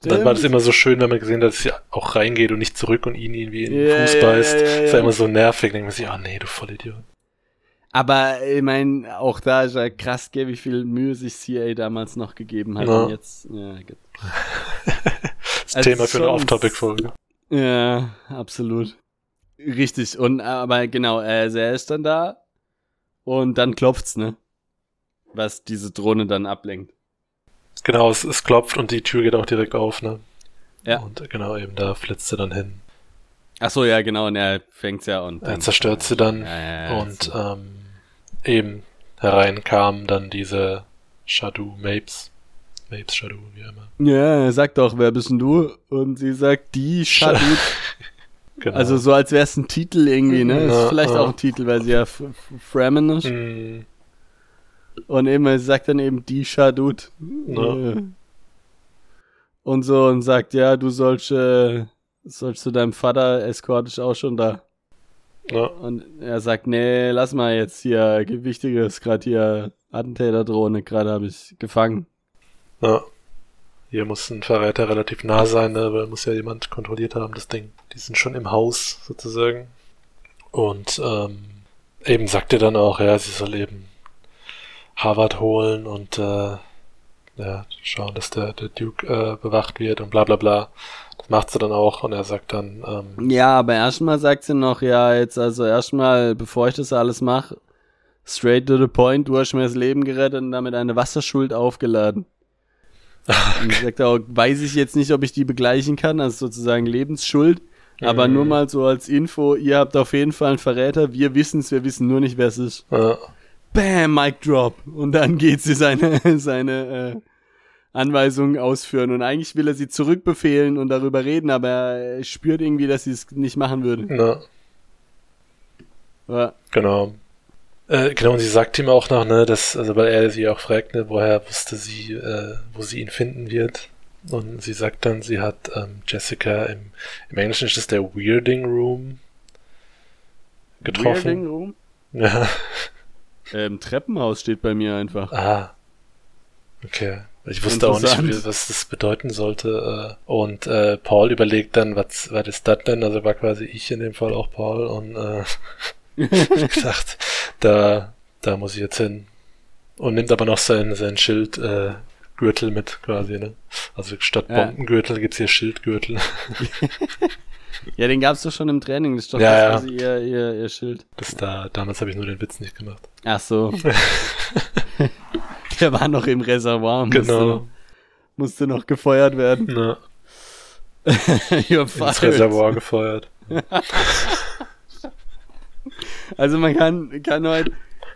Und dann war das immer so schön, wenn man gesehen hat, dass sie auch reingeht und nicht zurück und ihn irgendwie in den Ja, Fuß beißt. ja, ja, ist ja ja. immer so nervig. Denkt man sich, oh nee, du Vollidiot. Aber ich meine, auch da ist ja krass, gell, wie viel Mühe sich CA damals noch gegeben hat. Ja. Und jetzt, ja, gut. *laughs* Das Also Thema für eine Off-Topic-Folge. ja, absolut. Richtig. Und aber genau, also er ist dann da und dann klopft's, ne? Was diese Drohne dann ablenkt. Genau, es, es klopft und die Tür geht auch direkt auf, ne? Ja. Und genau, eben da flitzt sie dann hin. Ach so, ja, genau, und er fängt's ja und Er zerstört sie dann Ja, ja, ja, und so. ähm, eben herein kamen dann diese Shadow Mapes. Mapes Shadow, wie immer. Ja, er sagt auch, wer bist denn du? Und sie sagt, die Shadut. *laughs* Genau. Also so als wär's ein Titel irgendwie, ne? Ist vielleicht ja. auch ein Titel, weil sie ja Fremen ist. Mm, Und eben, er sagt dann eben die Shadut. Ja. Und so und sagt, ja, du sollst, äh, sollst zu deinem Vater, Escort ist auch schon da. ja, Und er sagt, nee, lass mal jetzt hier, gibt Wichtiges, gerade hier Attentäterdrohne, gerade habe ich gefangen. ja. Hier muss ein Verräter relativ nah sein, ne? weil muss ja jemand kontrolliert haben, das Ding. Die sind schon im Haus, sozusagen. Und ähm, eben sagt er dann auch, ja, sie soll eben Harvard holen und äh, ja, schauen, dass der, der Duke äh, bewacht wird und bla bla bla. Das macht sie dann auch und er sagt dann, ähm, Ja, aber erstmal sagt sie noch, ja, jetzt also erstmal, bevor ich das alles mache, straight to the point, du hast mir das Leben gerettet und damit eine Wasserschuld aufgeladen. *laughs* Und sie sagt auch, weiß ich jetzt nicht, ob ich die begleichen kann, also sozusagen Lebensschuld. Aber Mhm. nur mal so als Info, ihr habt auf jeden Fall einen Verräter, wir wissen's, wir wissen nur nicht, wer es ist. äh, Bam, Mic Drop. Und dann geht sie seine, *laughs* seine äh, Anweisungen ausführen. Und eigentlich will er sie zurückbefehlen und darüber reden, aber er spürt irgendwie, dass sie es nicht machen würde. na, Ja. Genau. Äh, genau, und sie sagt ihm auch noch, ne, dass, also weil er sie auch fragt, ne, woher wusste sie, äh, wo sie ihn finden wird. Und sie sagt dann, sie hat ähm, Jessica im, im Englischen ist das der Weirding Room getroffen. Weirding Room? Ja. Ähm, Treppenhaus steht bei mir einfach. Ah. Okay. Ich wusste auch nicht, was das bedeuten sollte. äh. Und äh, Paul überlegt dann, was, was ist das denn? Also war quasi ich in dem Fall auch Paul und äh, *laughs* gedacht, da, da muss ich jetzt hin. Und nimmt aber noch sein, sein Schild, äh, Gürtel mit quasi, ne? Also statt Ja. Bombengürtel gibt's hier Schildgürtel. *laughs* Ja, den gab's doch schon im Training. Das ist doch Ja, das, ja. quasi ihr, ihr, ihr Schild. Das da, damals habe ich nur den Witz nicht gemacht. Ach so. *laughs* Der war noch im Reservoir. Musste, Genau. noch, musste noch gefeuert werden. Na, *laughs* ins. Reservoir gefeuert. Also man kann, kann heute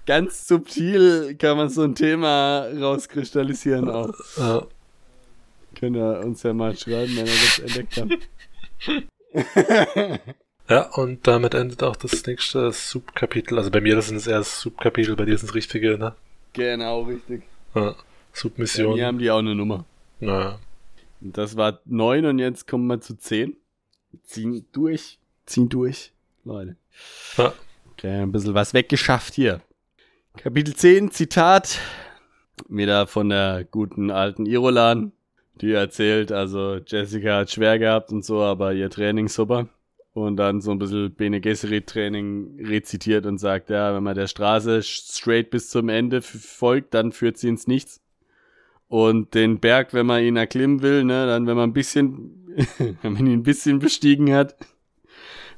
ganz subtil kann man so ein Thema rauskristallisieren auch. Ja. Könnt ihr uns ja mal schreiben, wenn ihr das entdeckt habt. *laughs* Ja, und damit endet auch das nächste Subkapitel. Also bei mir das sind es erst Subkapitel, bei dir sind es richtige, ne? Genau, richtig. Ja. Submission. hier haben die auch eine Nummer. naja. Und das war neun und jetzt kommen wir zu zehn. Ziehen durch. Ziehen durch, Leute. Ja. Okay, ein bisschen was weggeschafft hier. Kapitel 10, Zitat. Wieder von der guten alten Irolan. Die erzählt, also Jessica hat schwer gehabt und so, aber ihr Training super. Und dann so ein bisschen Bene Gesserit Training rezitiert und sagt, ja, wenn man der Straße straight bis zum Ende folgt, dann führt sie ins Nichts. Und den Berg, wenn man ihn erklimmen will, ne, dann wenn man ein bisschen, *laughs* wenn man ihn ein bisschen bestiegen hat,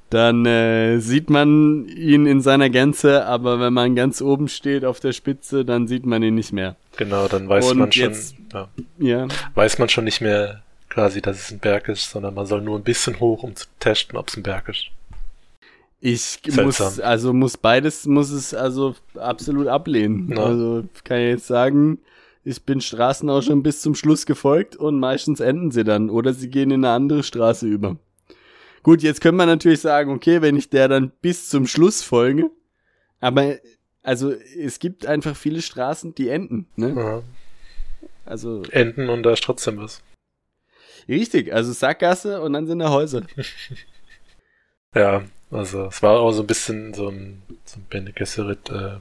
dann äh, sieht man ihn in seiner Gänze, aber wenn man ganz oben steht auf der Spitze, dann sieht man ihn nicht mehr. Genau, dann weiß Und man schon, jetzt- ja, Ja, weiß man schon nicht mehr quasi, dass es ein Berg ist, sondern man soll nur ein bisschen hoch, um zu testen, ob es ein Berg ist. ich Seltsam. muss, also muss beides, muss es also absolut ablehnen. Ja. Also kann ich jetzt sagen, ich bin Straßen auch schon bis zum Schluss gefolgt und meistens enden sie dann oder sie gehen in eine andere Straße über. Gut, jetzt können wir natürlich sagen, okay, wenn ich der dann bis zum Schluss folge, aber also es gibt einfach viele Straßen, die enden, ne? Ja. Also Enden und da ist trotzdem was. richtig, also Sackgasse und dann sind da Häuser. *laughs* *laughs* Ja, also es war auch so ein bisschen so ein, so ein Bene Gesserit äh,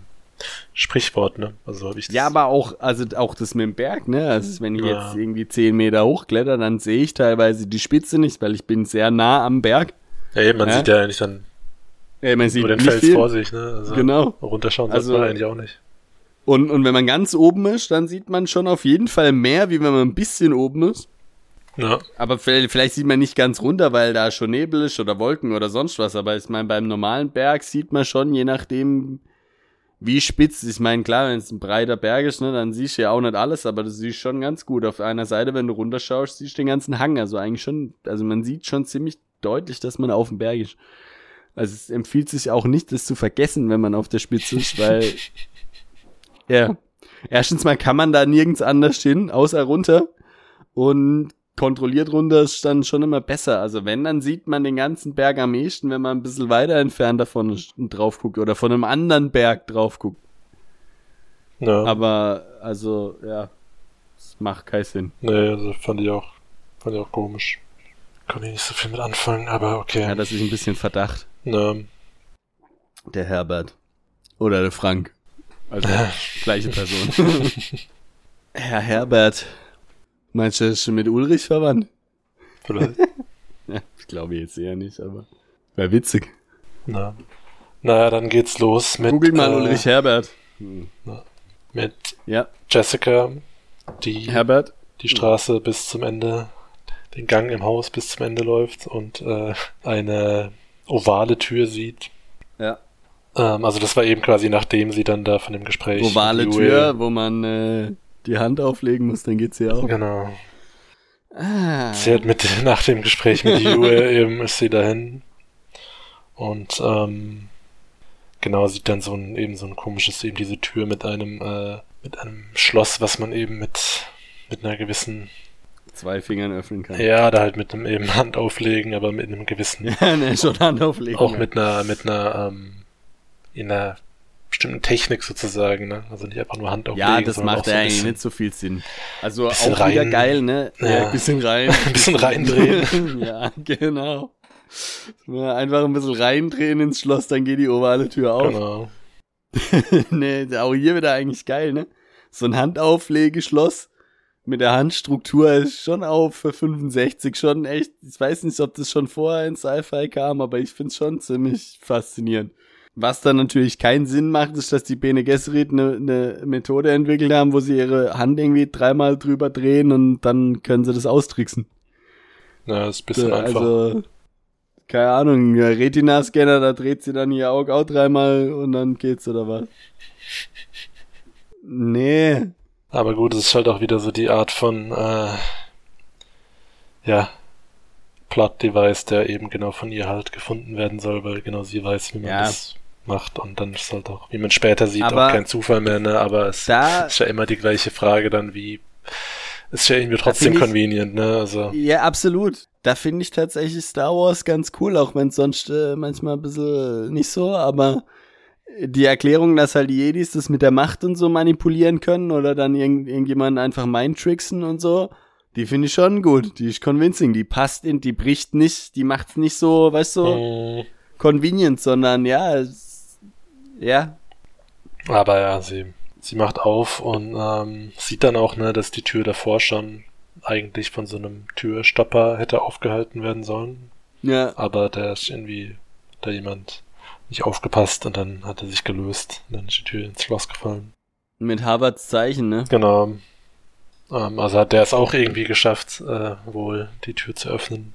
Sprichwort, ne? Also hab ich das, Ja, aber auch, also auch das mit dem Berg, ne? Also wenn ich Ja. jetzt irgendwie 10 Meter hochkletter, dann sehe ich teilweise die Spitze nicht, weil ich bin sehr nah am Berg. ja, eben, man Ja? sieht ja eigentlich dann Äh, man sieht nur den nicht Fels viel. vor sich, ne? Also Genau. runterschauen Also- sollte man eigentlich auch nicht. Und, und wenn man ganz oben ist, dann sieht man schon auf jeden Fall mehr, wie wenn man ein bisschen oben ist. Ja, Aber vielleicht, vielleicht sieht man nicht ganz runter, weil da schon Nebel ist oder Wolken oder sonst was. Aber ich meine, beim normalen Berg sieht man schon, je nachdem, wie spitz. Ich meine, klar, wenn es ein breiter Berg ist, ne, dann siehst du ja auch nicht alles, aber du siehst schon ganz gut. Auf einer Seite, wenn du runterschaust, siehst du den ganzen Hang. Also eigentlich schon, also man sieht schon ziemlich deutlich, dass man auf dem Berg ist. Also es empfiehlt sich auch nicht, das zu vergessen, wenn man auf der Spitze ist, weil, *laughs* ja, erstens mal kann man da nirgends anders hin, außer runter. Und kontrolliert runter ist dann schon immer besser. Also wenn, dann sieht man den ganzen Berg am ehesten, wenn man ein bisschen weiter entfernt davon drauf guckt oder von einem anderen Berg drauf guckt. ja. Aber, also, ja, es macht keinen Sinn. Nee, also fand ich auch, fand ich auch komisch. Kann ich nicht so viel mit anfangen, aber okay. Ja, das ist ein bisschen Verdacht. Na, Der Herbert. Oder der Frank. Also, *laughs* gleiche Person. *laughs* Herr Herbert. Meinst du, er ist schon mit Ulrich verwandt? vielleicht. *laughs* Ja, ich glaube jetzt eher nicht, aber wäre witzig. Na. Naja, dann geht's los mit, Google mal äh, Ulrich Herbert. Mit Ja, Jessica, die Herbert. die Straße bis zum Ende, den Gang im Haus bis zum Ende läuft und äh, eine ovale Tür sieht. Ja. Ähm, also das war eben quasi nachdem sie dann da von dem Gespräch. Ovale Tür, wo man äh, die Hand auflegen muss, dann geht's hier auch. Genau. Ah. Sie hat mit *laughs* nach dem Gespräch mit *laughs* Yue eben ist sie dahin und ähm, genau sieht dann so ein eben so ein komisches eben diese Tür mit einem äh, mit einem Schloss, was man eben mit mit einer gewissen Zwei Fingern öffnen kann. ja da halt mit einem eben Hand auflegen, aber mit einem gewissen *laughs* Ja, ne, schon Hand auflegen. auch mit einer mit einer ähm, in einer bestimmten Technik sozusagen, ne? Also nicht einfach nur Hand auflegen, Ja, das macht ja eigentlich nicht so viel Sinn. Also auch bisschen wieder rein- geil, ne? Ja. ein bisschen rein. *laughs* ein bisschen reindrehen. *laughs* ja, genau. Ja, einfach ein bisschen reindrehen ins Schloss, dann geht die ovale Tür auf. Genau. *laughs* ne, auch hier wieder eigentlich geil, ne? So ein Handauflegeschloss mit der Handstruktur ist schon auf für 65 schon echt. Ich weiß nicht, ob das schon vorher in Sci-Fi kam, aber ich find's schon ziemlich faszinierend. Was dann natürlich keinen Sinn macht, ist, dass die Bene Gesserit eine ne Methode entwickelt haben, wo sie ihre Hand irgendwie dreimal drüber drehen und dann können sie das austricksen. Ja, ist ein bisschen einfach. Also, keine Ahnung, ja, Retina-Scanner, da dreht sie dann ihr Auge auch dreimal und dann geht's oder was? Nee. Aber gut, es ist halt auch wieder so die Art von, äh, ja, Plot-Device, der eben genau von ihr halt gefunden werden soll, weil genau sie weiß, wie man Ja. das macht und dann ist halt auch, wie man später sieht, Aber auch kein Zufall mehr, ne, aber es ist ja immer die gleiche Frage dann, wie, ist ja irgendwie trotzdem ich- convenient, ne, also, ja, absolut. Da finde ich tatsächlich Star Wars ganz cool, auch wenn es sonst äh, manchmal ein bisschen nicht so, aber die Erklärung, dass halt die Jedis das mit der Macht und so manipulieren können oder dann irgend, irgendjemanden einfach mindtricksen und so, die finde ich schon gut. Die ist convincing, die passt in, die bricht nicht, die macht's nicht so, weißt du, mm, convenient, sondern ja, es, ja, aber ja, sie, sie macht auf und, ähm, sieht dann auch, ne, dass die Tür davor schon eigentlich von so einem Türstopper hätte aufgehalten werden sollen, ja, aber da ist irgendwie da jemand nicht aufgepasst und dann hat er sich gelöst und dann ist die Tür ins Schloss gefallen. mit Harvards Zeichen, ne? Genau. Ähm, also hat der es auch irgendwie geschafft, äh, wohl die Tür zu öffnen.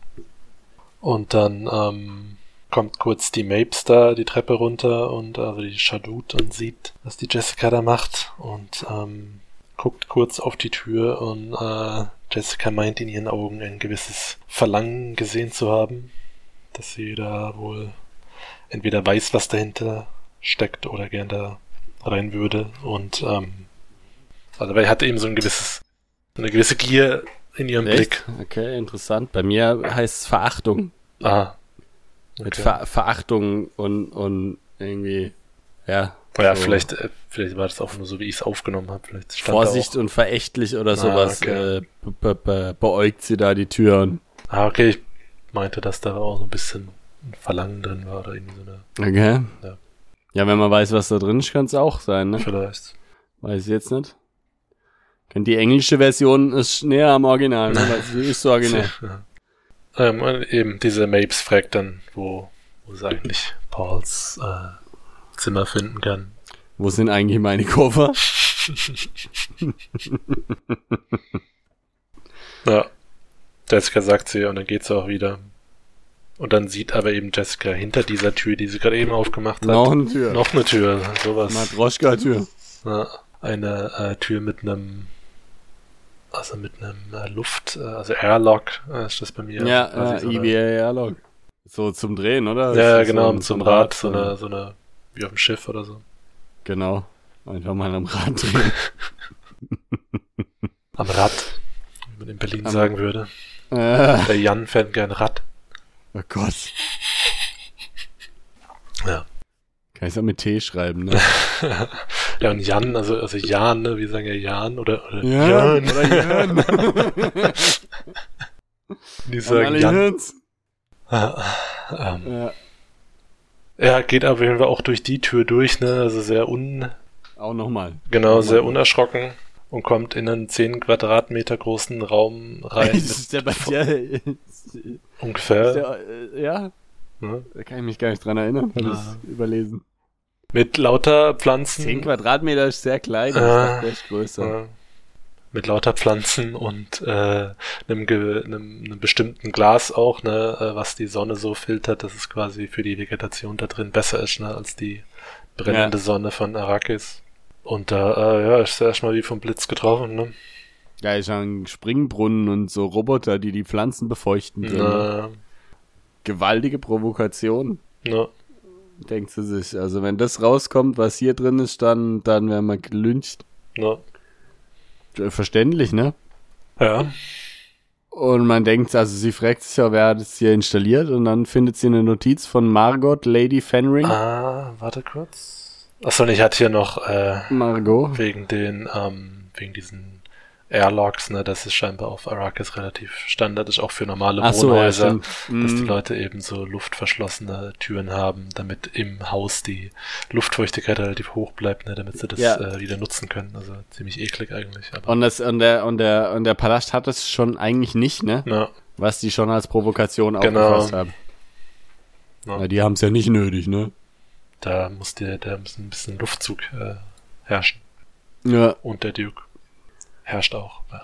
Und dann, ähm, kommt kurz die Mapes da die Treppe runter und also die Shadut und sieht, was die Jessica da macht und ähm, guckt kurz auf die Tür und äh, Jessica meint in ihren Augen ein gewisses Verlangen gesehen zu haben, dass sie da wohl entweder weiß, was dahinter steckt oder gern da rein würde und ähm, also weil er hat eben so ein gewisses eine gewisse Gier in ihrem Echt? Blick. Okay, interessant. Bei mir heißt es Verachtung. Ah. Mit Okay. Ver Verachtung und, und irgendwie, ja. Ja, so vielleicht, äh, vielleicht war das auch nur so, wie ich es aufgenommen habe. Vielleicht Vorsicht und verächtlich oder sowas. okay. Äh, be be be beäugt sie da die Tür und. auch, ah, okay, ich meinte, dass da auch so ein bisschen ein Verlangen drin war oder irgendwie so eine, Okay. Ja. Ja, wenn man weiß, was da drin ist, kann es auch sein, ne? vielleicht. Weiß ich jetzt nicht. Die englische Version ist näher am Original, ne? Weil sie ist so original. *laughs* Ähm, und eben, diese Mapes fragt dann, wo, wo sie eigentlich Pauls äh, Zimmer finden kann. Wo sind eigentlich meine Koffer? *laughs* Ja. Jessica sagt sie und dann geht sie auch wieder. Und dann sieht aber eben Jessica hinter dieser Tür, die sie gerade eben aufgemacht hat, Noch eine Tür. noch eine Tür. Sowas. Matroschka-Tür. Ja, eine äh, Tür mit einem, also mit einem äh, Luft, äh, also Airlock äh, ist das bei mir. Ja, äh, so eine- EVA-Log. So zum Drehen, oder? Ja, genau, so ein- ein Rad, so so ein- eine, so eine, wie auf dem Schiff oder so. Genau. Einfach mal am Rad drehen. *laughs* Am Rad, wie man in Berlin Am- sagen würde. Der Jan fährt gern Rad. oh Gott. Ja. Kann ich auch mit T schreiben, ne? *laughs* ja, und Jan, also, also Jan, ne, wir sagen ja Jan oder, oder Ja, Jan. oder Jörn. *laughs* *laughs* Die sagen Jan. Jörns. ähm, Ja, ja, geht auf jeden Fall auch durch die Tür durch, ne, also sehr un, auch nochmal. Genau, Nochmal. sehr unerschrocken und kommt in einen 10 Quadratmeter großen Raum rein. Das ist der bei dir. Ungefähr. der, äh, ja, Ne? da kann ich mich gar nicht dran erinnern. Hab Ja. ich überlesen. Mit lauter Pflanzen. 10 Quadratmeter ist sehr klein, das Ah. ist echt größer. Ja. Mit lauter Pflanzen und äh, einem, einem, einem bestimmten Glas auch, ne, äh, was die Sonne so filtert, dass es quasi für die Vegetation da drin besser ist, ne, als die brennende Ja. Sonne von Arrakis. Und da, äh, ja, ist er erstmal wie vom Blitz getroffen, ne? Ja, ist ja ein Springbrunnen und so Roboter, die die Pflanzen befeuchten. drin. Na, Gewaltige Provokation, na, denkt sie sich. Also wenn das rauskommt, was hier drin ist, dann, dann werden wir gelyncht. na. Äh, Verständlich, ne? Ja. Und man denkt, also sie fragt sich ja, wer hat es hier installiert und dann findet sie eine Notiz von Margot Lady Fenring. Ah, warte kurz. Achso, und ich hatte hier noch äh, Margot. wegen den, ähm, wegen diesen Airlocks, ne, das ist scheinbar auf Arrakis relativ Standard ist, auch für normale Ach so, ja, Wohnhäuser, dass die Mhm. Leute eben so luftverschlossene Türen haben, damit im Haus die Luftfeuchtigkeit relativ hoch bleibt, ne, damit sie das Ja. äh, wieder nutzen können. Also ziemlich eklig eigentlich, Und, das, und, der, und, der, und der Palast hat es schon eigentlich nicht, ne? na, Was die schon als Provokation Genau. aufgefasst haben. Ja. Ja, die haben es ja nicht nötig, ne? da muss der, da muss ein bisschen Luftzug äh, herrschen. Ja, Und der Duke herrscht auch. Ja.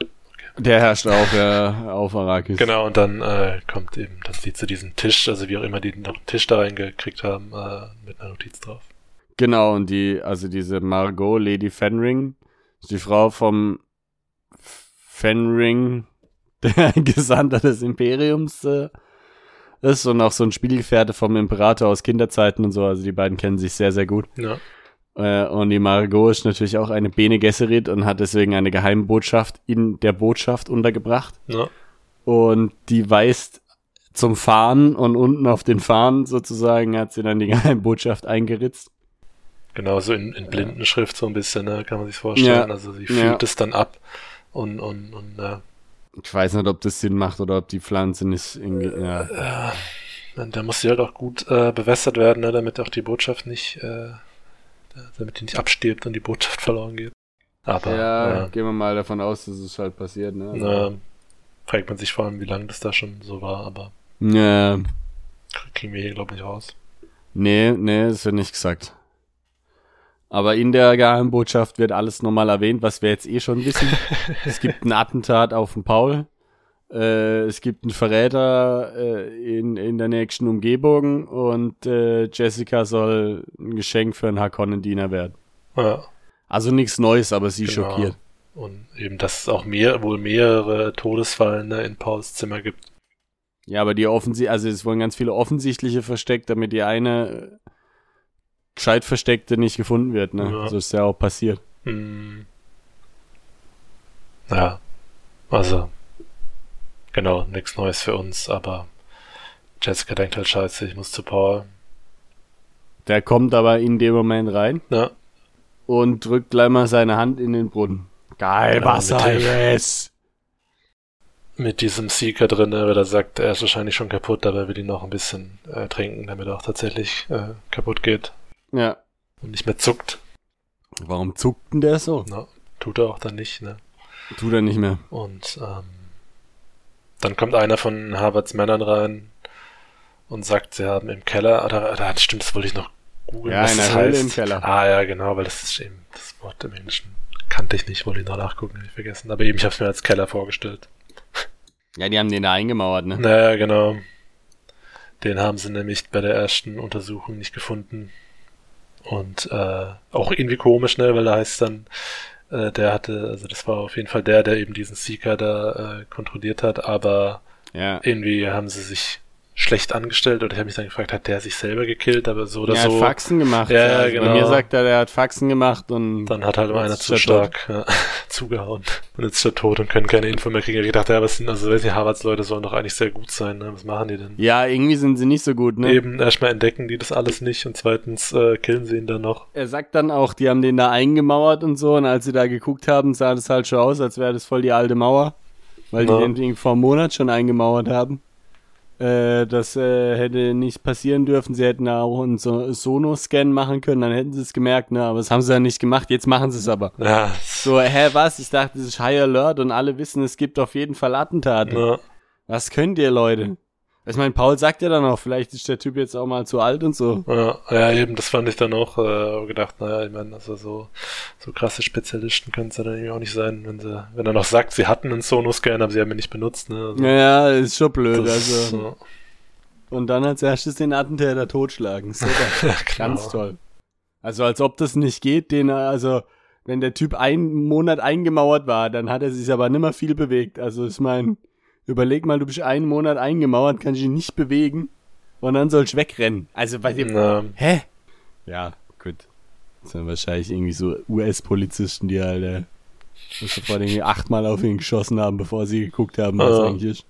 der herrscht auch ja, auf Arrakis. Genau, und dann äh, kommt eben, dann sieht sie diesen Tisch, also wie auch immer die noch einen Tisch da reingekriegt haben, äh, mit einer Notiz drauf. Genau, und die, also diese Margot Lady Fenring, ist die Frau vom Fenring, *laughs* der Gesandter des Imperiums äh, ist und auch so ein Spielgefährte vom Imperator aus Kinderzeiten und so. Also die beiden kennen sich sehr, sehr gut. Ja. Äh, und die Margot ist natürlich auch eine Bene Gesserit und hat deswegen eine Geheimbotschaft in der Botschaft untergebracht. Ja. Und die weist zum Fahren und unten auf den Fahnen sozusagen hat sie dann die *laughs* Geheimbotschaft eingeritzt. Genau, so in, in Blindenschrift so ein bisschen, ne, kann man sich vorstellen. Ja. Also sie Ja. fühlt es dann ab und, und, und äh, Ich weiß nicht, ob das Sinn macht oder ob die Pflanze nicht irgendwie, ja. äh, da muss sie halt auch gut äh, bewässert werden, ne, damit auch die Botschaft nicht, äh, damit die nicht abstirbt und die Botschaft verloren geht. Aber ja, äh, gehen wir mal davon aus, dass es halt passiert, ne? na, fragt man sich vor allem, wie lange das da schon so war, aber Ja, kriegen wir hier, glaube ich, raus. nee, nee, das wird nicht gesagt. Aber in der Geheimbotschaft wird alles nochmal erwähnt, was wir jetzt eh schon wissen. *laughs* es gibt ein Attentat auf den Paul. Äh, es gibt einen Verräter äh, in, in der nächsten Umgebung und äh, Jessica soll ein Geschenk für einen Harkonnen-Diener werden. Ja, Also nichts Neues, aber sie Genau. schockiert. und eben, dass es auch mehr, wohl mehrere Todesfallen ne, in Pauls Zimmer gibt. Ja, aber die offensichtlich, also es wurden ganz viele offensichtliche versteckt, damit die eine äh, gescheit versteckte nicht gefunden wird, ne? Ja. So ist ja auch passiert. Hm. Ja, also, genau, nichts Neues für uns, aber Jessica denkt halt, scheiße, ich muss zu Paul. Der kommt aber in dem Moment rein Ja, und drückt gleich mal seine Hand in den Brunnen. Geil, Ja, Wasser, mit dem- yes! mit diesem Seeker drin, ne, weil er sagt, er ist wahrscheinlich schon kaputt, aber er will ihn noch ein bisschen äh, trinken, damit er auch tatsächlich äh, kaputt geht Ja. und nicht mehr zuckt. Warum zuckt denn der so? Na, tut er auch dann nicht, ne? Tut er nicht mehr. Und ähm, dann kommt einer von Harvards Männern rein und sagt, sie haben im Keller, oder, oder stimmt, das wollte ich noch googeln, Ja, was in das der heißt. im Keller. Ah ja, genau, weil das ist eben das Wort im Englischen. Kannte ich nicht, wollte ich noch nachgucken, hab ich vergessen. Aber eben, ich habe es mir als Keller vorgestellt. *laughs* Ja, die haben den da eingemauert, ne? Naja, genau. Den haben sie nämlich bei der ersten Untersuchung nicht gefunden. Und äh, auch irgendwie komisch, ne, weil da heißt dann, äh, der hatte, also das war auf jeden Fall der, der eben diesen Seeker da äh, kontrolliert hat, aber Ja. irgendwie haben sie sich schlecht angestellt oder ich habe mich dann gefragt, hat der sich selber gekillt, aber so oder er so. hat Faxen gemacht. Ja, Also genau. Bei mir sagt er, der hat Faxen gemacht und Dann hat halt Jetzt einer zu er stark ja, *laughs* zugehauen. Und jetzt ist er tot und können keine Info mehr kriegen. Ich dachte, ja, was sind, also weiß nicht, Harvards Leute sollen doch eigentlich sehr gut sein, ne? Was machen die denn? ja, irgendwie sind sie nicht so gut, ne? Eben, erstmal entdecken die das alles nicht und zweitens äh, killen sie ihn dann noch. Er sagt dann auch, die haben den da eingemauert und so und als sie da geguckt haben, sah das halt schon aus, als wäre das voll die alte Mauer, weil Ja. die den vor einem Monat schon eingemauert haben. Äh, das äh, hätte nicht passieren dürfen. Sie hätten da auch einen so Sono-Scan machen können, dann hätten sie es gemerkt, ne? Aber das haben sie ja nicht gemacht, jetzt machen sie es aber. Ja, So, hä, was? Ich dachte, das ist High Alert und alle wissen, es gibt auf jeden Fall Attentate. ja, Was könnt ihr, Leute? Ich meine, Paul sagt ja dann auch, vielleicht ist der Typ jetzt auch mal zu alt und so. ja, ja, eben, das fand ich dann auch äh, gedacht, naja, ich meine, also so, so krasse Spezialisten können es ja dann irgendwie auch nicht sein, wenn sie, wenn er noch sagt, sie hatten einen Sonos-Scan, aber sie haben ihn nicht benutzt, ne? Also, Ja, ja, ist schon blöd. das, Also. ja, Und dann als erstes den Attentäter totschlagen. Super. *laughs* genau. Ganz toll. Also als ob das nicht geht, den, also wenn der Typ einen Monat eingemauert war, dann hat er sich aber nimmer viel bewegt. Also ich meine, überleg mal, du bist einen Monat eingemauert, kannst dich nicht bewegen und dann sollst du wegrennen. Also bei dem, Na, hä? Ja, gut. Das sind wahrscheinlich irgendwie so US-Polizisten, die halt äh, sofort irgendwie achtmal auf ihn geschossen haben, bevor sie geguckt haben, was Ja. eigentlich ist.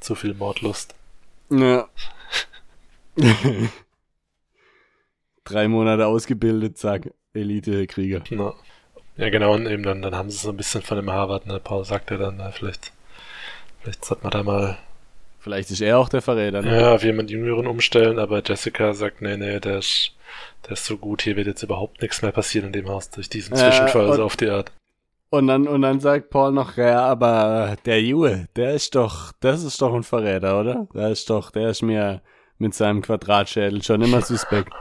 zu viel Mordlust. Ja. *laughs* Drei Monate ausgebildet, zack, Elite-Krieger. Na. Ja, genau, und eben dann, dann haben sie so ein bisschen von dem Harvard, ne? Paul sagt ja dann, na, vielleicht, vielleicht sollte man da mal Vielleicht ist er auch der Verräter, ne? ja, auf jemand Jüngeren umstellen, aber Jessica sagt, nee, nee, der ist, der ist so gut, hier wird jetzt überhaupt nichts mehr passieren in dem Haus durch diesen Äh, Zwischenfall, so auf die Art. Und dann, und dann sagt Paul noch, ja, aber der Junge, der ist doch, das ist doch ein Verräter, oder? Der ist doch, der ist mir mit seinem Quadratschädel schon immer *laughs* suspekt.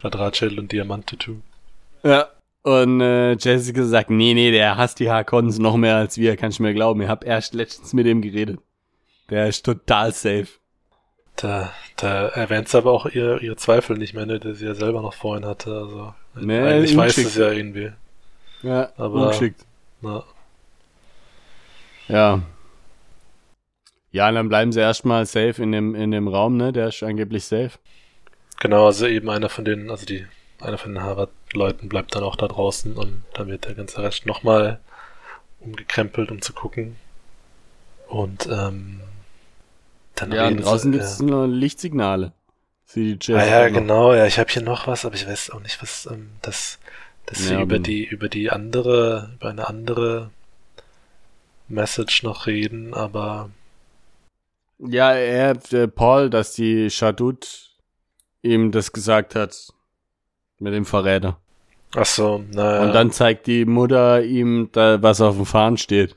Quadratschädel und Diamant-Tattoo. ja. Und äh, Jessica sagt, nee, nee, der hasst die Harkons noch mehr als wir, kannst du mir glauben. Ich hab erst letztens mit ihm geredet. Der ist total safe. Da, da erwähnt sie aber auch ihr, ihre Zweifel nicht mehr, ne, die sie ja selber noch vorhin hatte, also. Nee, eigentlich weiß es ja irgendwie. Ja, Aber- ungeschickt. Na, Ja. Ja, und dann bleiben sie erstmal safe in dem, in dem Raum, ne? Der ist angeblich safe. genau, also eben einer von den, also die, einer von den Harvard-Leuten bleibt dann auch da draußen und dann wird der ganze Rest nochmal umgekrempelt, um zu gucken. Und, ähm, dann Ja, und draußen sie, gibt's nur Lichtsignale. Sie die Ah ja, genau, ja, ich habe hier noch was, aber ich weiß auch nicht, was, ähm, das, dass sie Ja, über aber- die, über die andere, über eine andere Message noch reden, aber Ja, er, der Paul, dass die Shadut ihm das gesagt hat. Mit dem Verräter. Ach so, naja. Und dann zeigt die Mutter ihm, da, was auf dem Fahnen steht.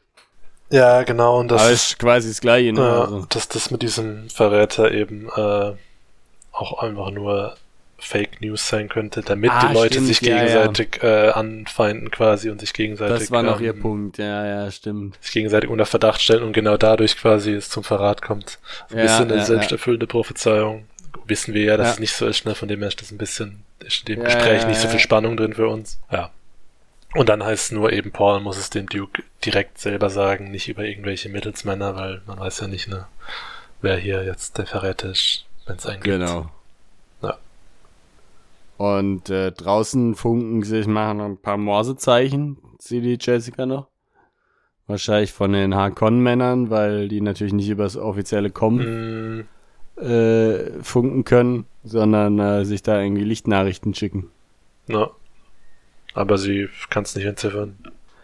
ja, genau, und das, Aber ist quasi das Gleiche, ne? ja, Also, dass das mit diesem Verräter eben äh, auch einfach nur Fake News sein könnte, damit Ah, die Leute stimmt, sich ja, ja. gegenseitig Äh, anfeinden quasi und sich gegenseitig Das war noch ähm, ihr Punkt, ja, ja, stimmt. sich gegenseitig unter Verdacht stellen und genau dadurch quasi es zum Verrat kommt. So ein Ja, bisschen eine ja, selbsterfüllende Prophezeiung. Wissen wir ja, dass Ja. es nicht so ist, ne? von dem her ist das ein bisschen, ist in dem Ja, Gespräch nicht so viel Spannung drin für uns. Ja. Und dann heißt es nur eben, Paul muss es dem Duke direkt selber sagen, nicht über irgendwelche Mittelsmänner, weil man weiß ja nicht, ne, wer hier jetzt der Verräter ist, wenn es einen. Genau. Ja. Und äh, draußen funken sich, machen noch ein paar Morsezeichen, sieht die Jessica noch. Wahrscheinlich von den Harkon-Männern, weil die natürlich nicht übers offizielle Kommen Mm, äh, funken können, sondern äh, sich da irgendwie Lichtnachrichten schicken. na. Aber sie kann es nicht entziffern.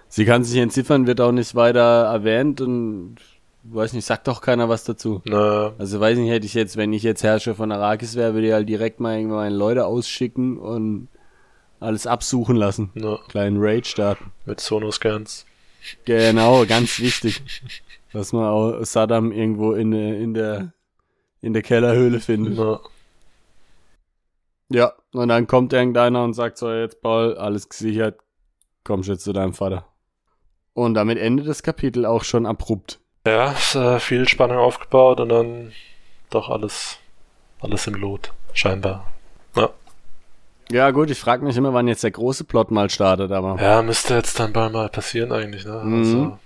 Sie kann sich entziffern, wird auch nicht weiter erwähnt und weiß nicht, sagt doch keiner was dazu. Na, Also weiß nicht, hätte ich jetzt, wenn ich jetzt Herrscher von Arrakis wäre, würde ich halt direkt mal meine Leute ausschicken und alles absuchen lassen. na, Kleinen Raid starten. mit Sonoscans. Genau, ganz wichtig. Dass man auch Saddam irgendwo in, der- in der in der Kellerhöhle findet. Na, Ja, und dann kommt irgendeiner und sagt so, jetzt Paul, alles gesichert, komm jetzt zu deinem Vater. Und damit endet das Kapitel auch schon abrupt. Ja, ist, äh, viel Spannung aufgebaut und dann doch alles, alles im Lot, scheinbar. Ja gut, ich frage mich immer, wann jetzt der große Plot mal startet, aber Ja, müsste jetzt dann bald mal passieren eigentlich, ne? Mhm. Also,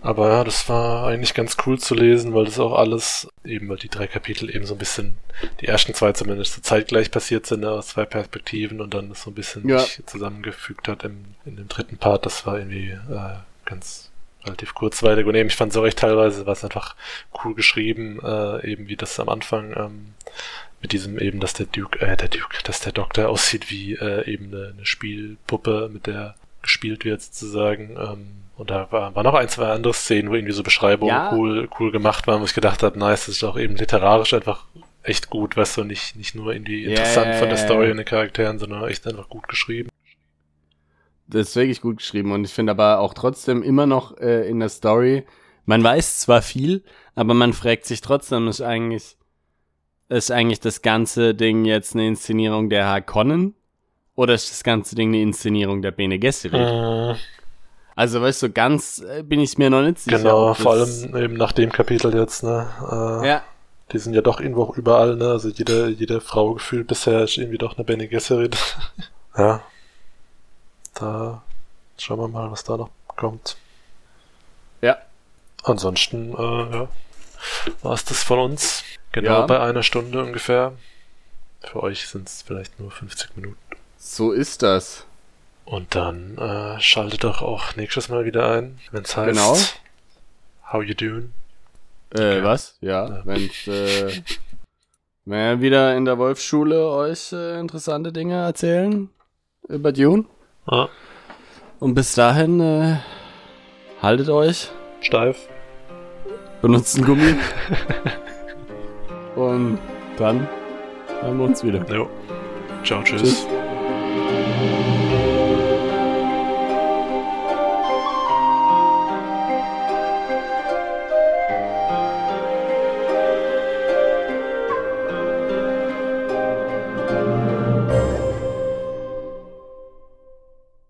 aber ja, das war eigentlich ganz cool zu lesen, weil das auch alles, eben weil die drei Kapitel eben so ein bisschen, die ersten zwei zumindest so zeitgleich passiert sind, ne, aus zwei Perspektiven und dann das so ein bisschen Ja. zusammengefügt hat im, in dem dritten Part, das war irgendwie äh, ganz relativ kurzweilig und eben, ich fand es auch echt teilweise, war es einfach cool geschrieben, äh, eben wie das am Anfang ähm, mit diesem eben, dass der Duke, äh, der Duke, dass der Doktor aussieht wie äh, eben eine, eine Spielpuppe, mit der gespielt wird sozusagen. Ähm, und da war, war noch ein, zwei andere Szenen, wo irgendwie so Beschreibungen Ja. cool, cool gemacht waren, wo ich gedacht habe, nice, das ist auch eben literarisch einfach echt gut, weißt du, nicht, nicht nur irgendwie interessant ja, von der Story und den Charakteren, sondern echt einfach gut geschrieben. das ist wirklich gut geschrieben. Und ich finde aber auch trotzdem immer noch äh, in der Story, man weiß zwar viel, aber man fragt sich trotzdem, ist eigentlich, ist eigentlich das ganze Ding jetzt eine Inszenierung der Harkonnen? Oder ist das ganze Ding eine Inszenierung der Bene Gesserit? Mhm, Also, weißt du, ganz äh, bin ich mir noch nicht sicher. genau, vor allem eben nach dem Kapitel jetzt, ne? Äh, Ja, Die sind ja doch irgendwo auch überall, ne? Also jede, jede Frau gefühlt bisher ist irgendwie doch eine Bene Gesserit. *laughs* ja. Da schauen wir mal, was da noch kommt. ja. Ansonsten, äh, ja, war es das von uns. Genau Ja. bei einer Stunde ungefähr. Für euch sind es vielleicht nur 50 Minuten. So ist das. Und dann äh, schaltet doch auch nächstes Mal wieder ein, wenn es heißt Genau. How you doing? Äh, Ja. was? Ja, Ja. wenn's, äh, wenn wir wieder in der Wolfsschule euch äh, interessante Dinge erzählen über Dune. Ah, Und bis dahin, äh, haltet euch, steif. benutzt einen Gummi. *laughs* Und dann hören wir uns wieder. Jo. Ciao, tschüss. Tschüss.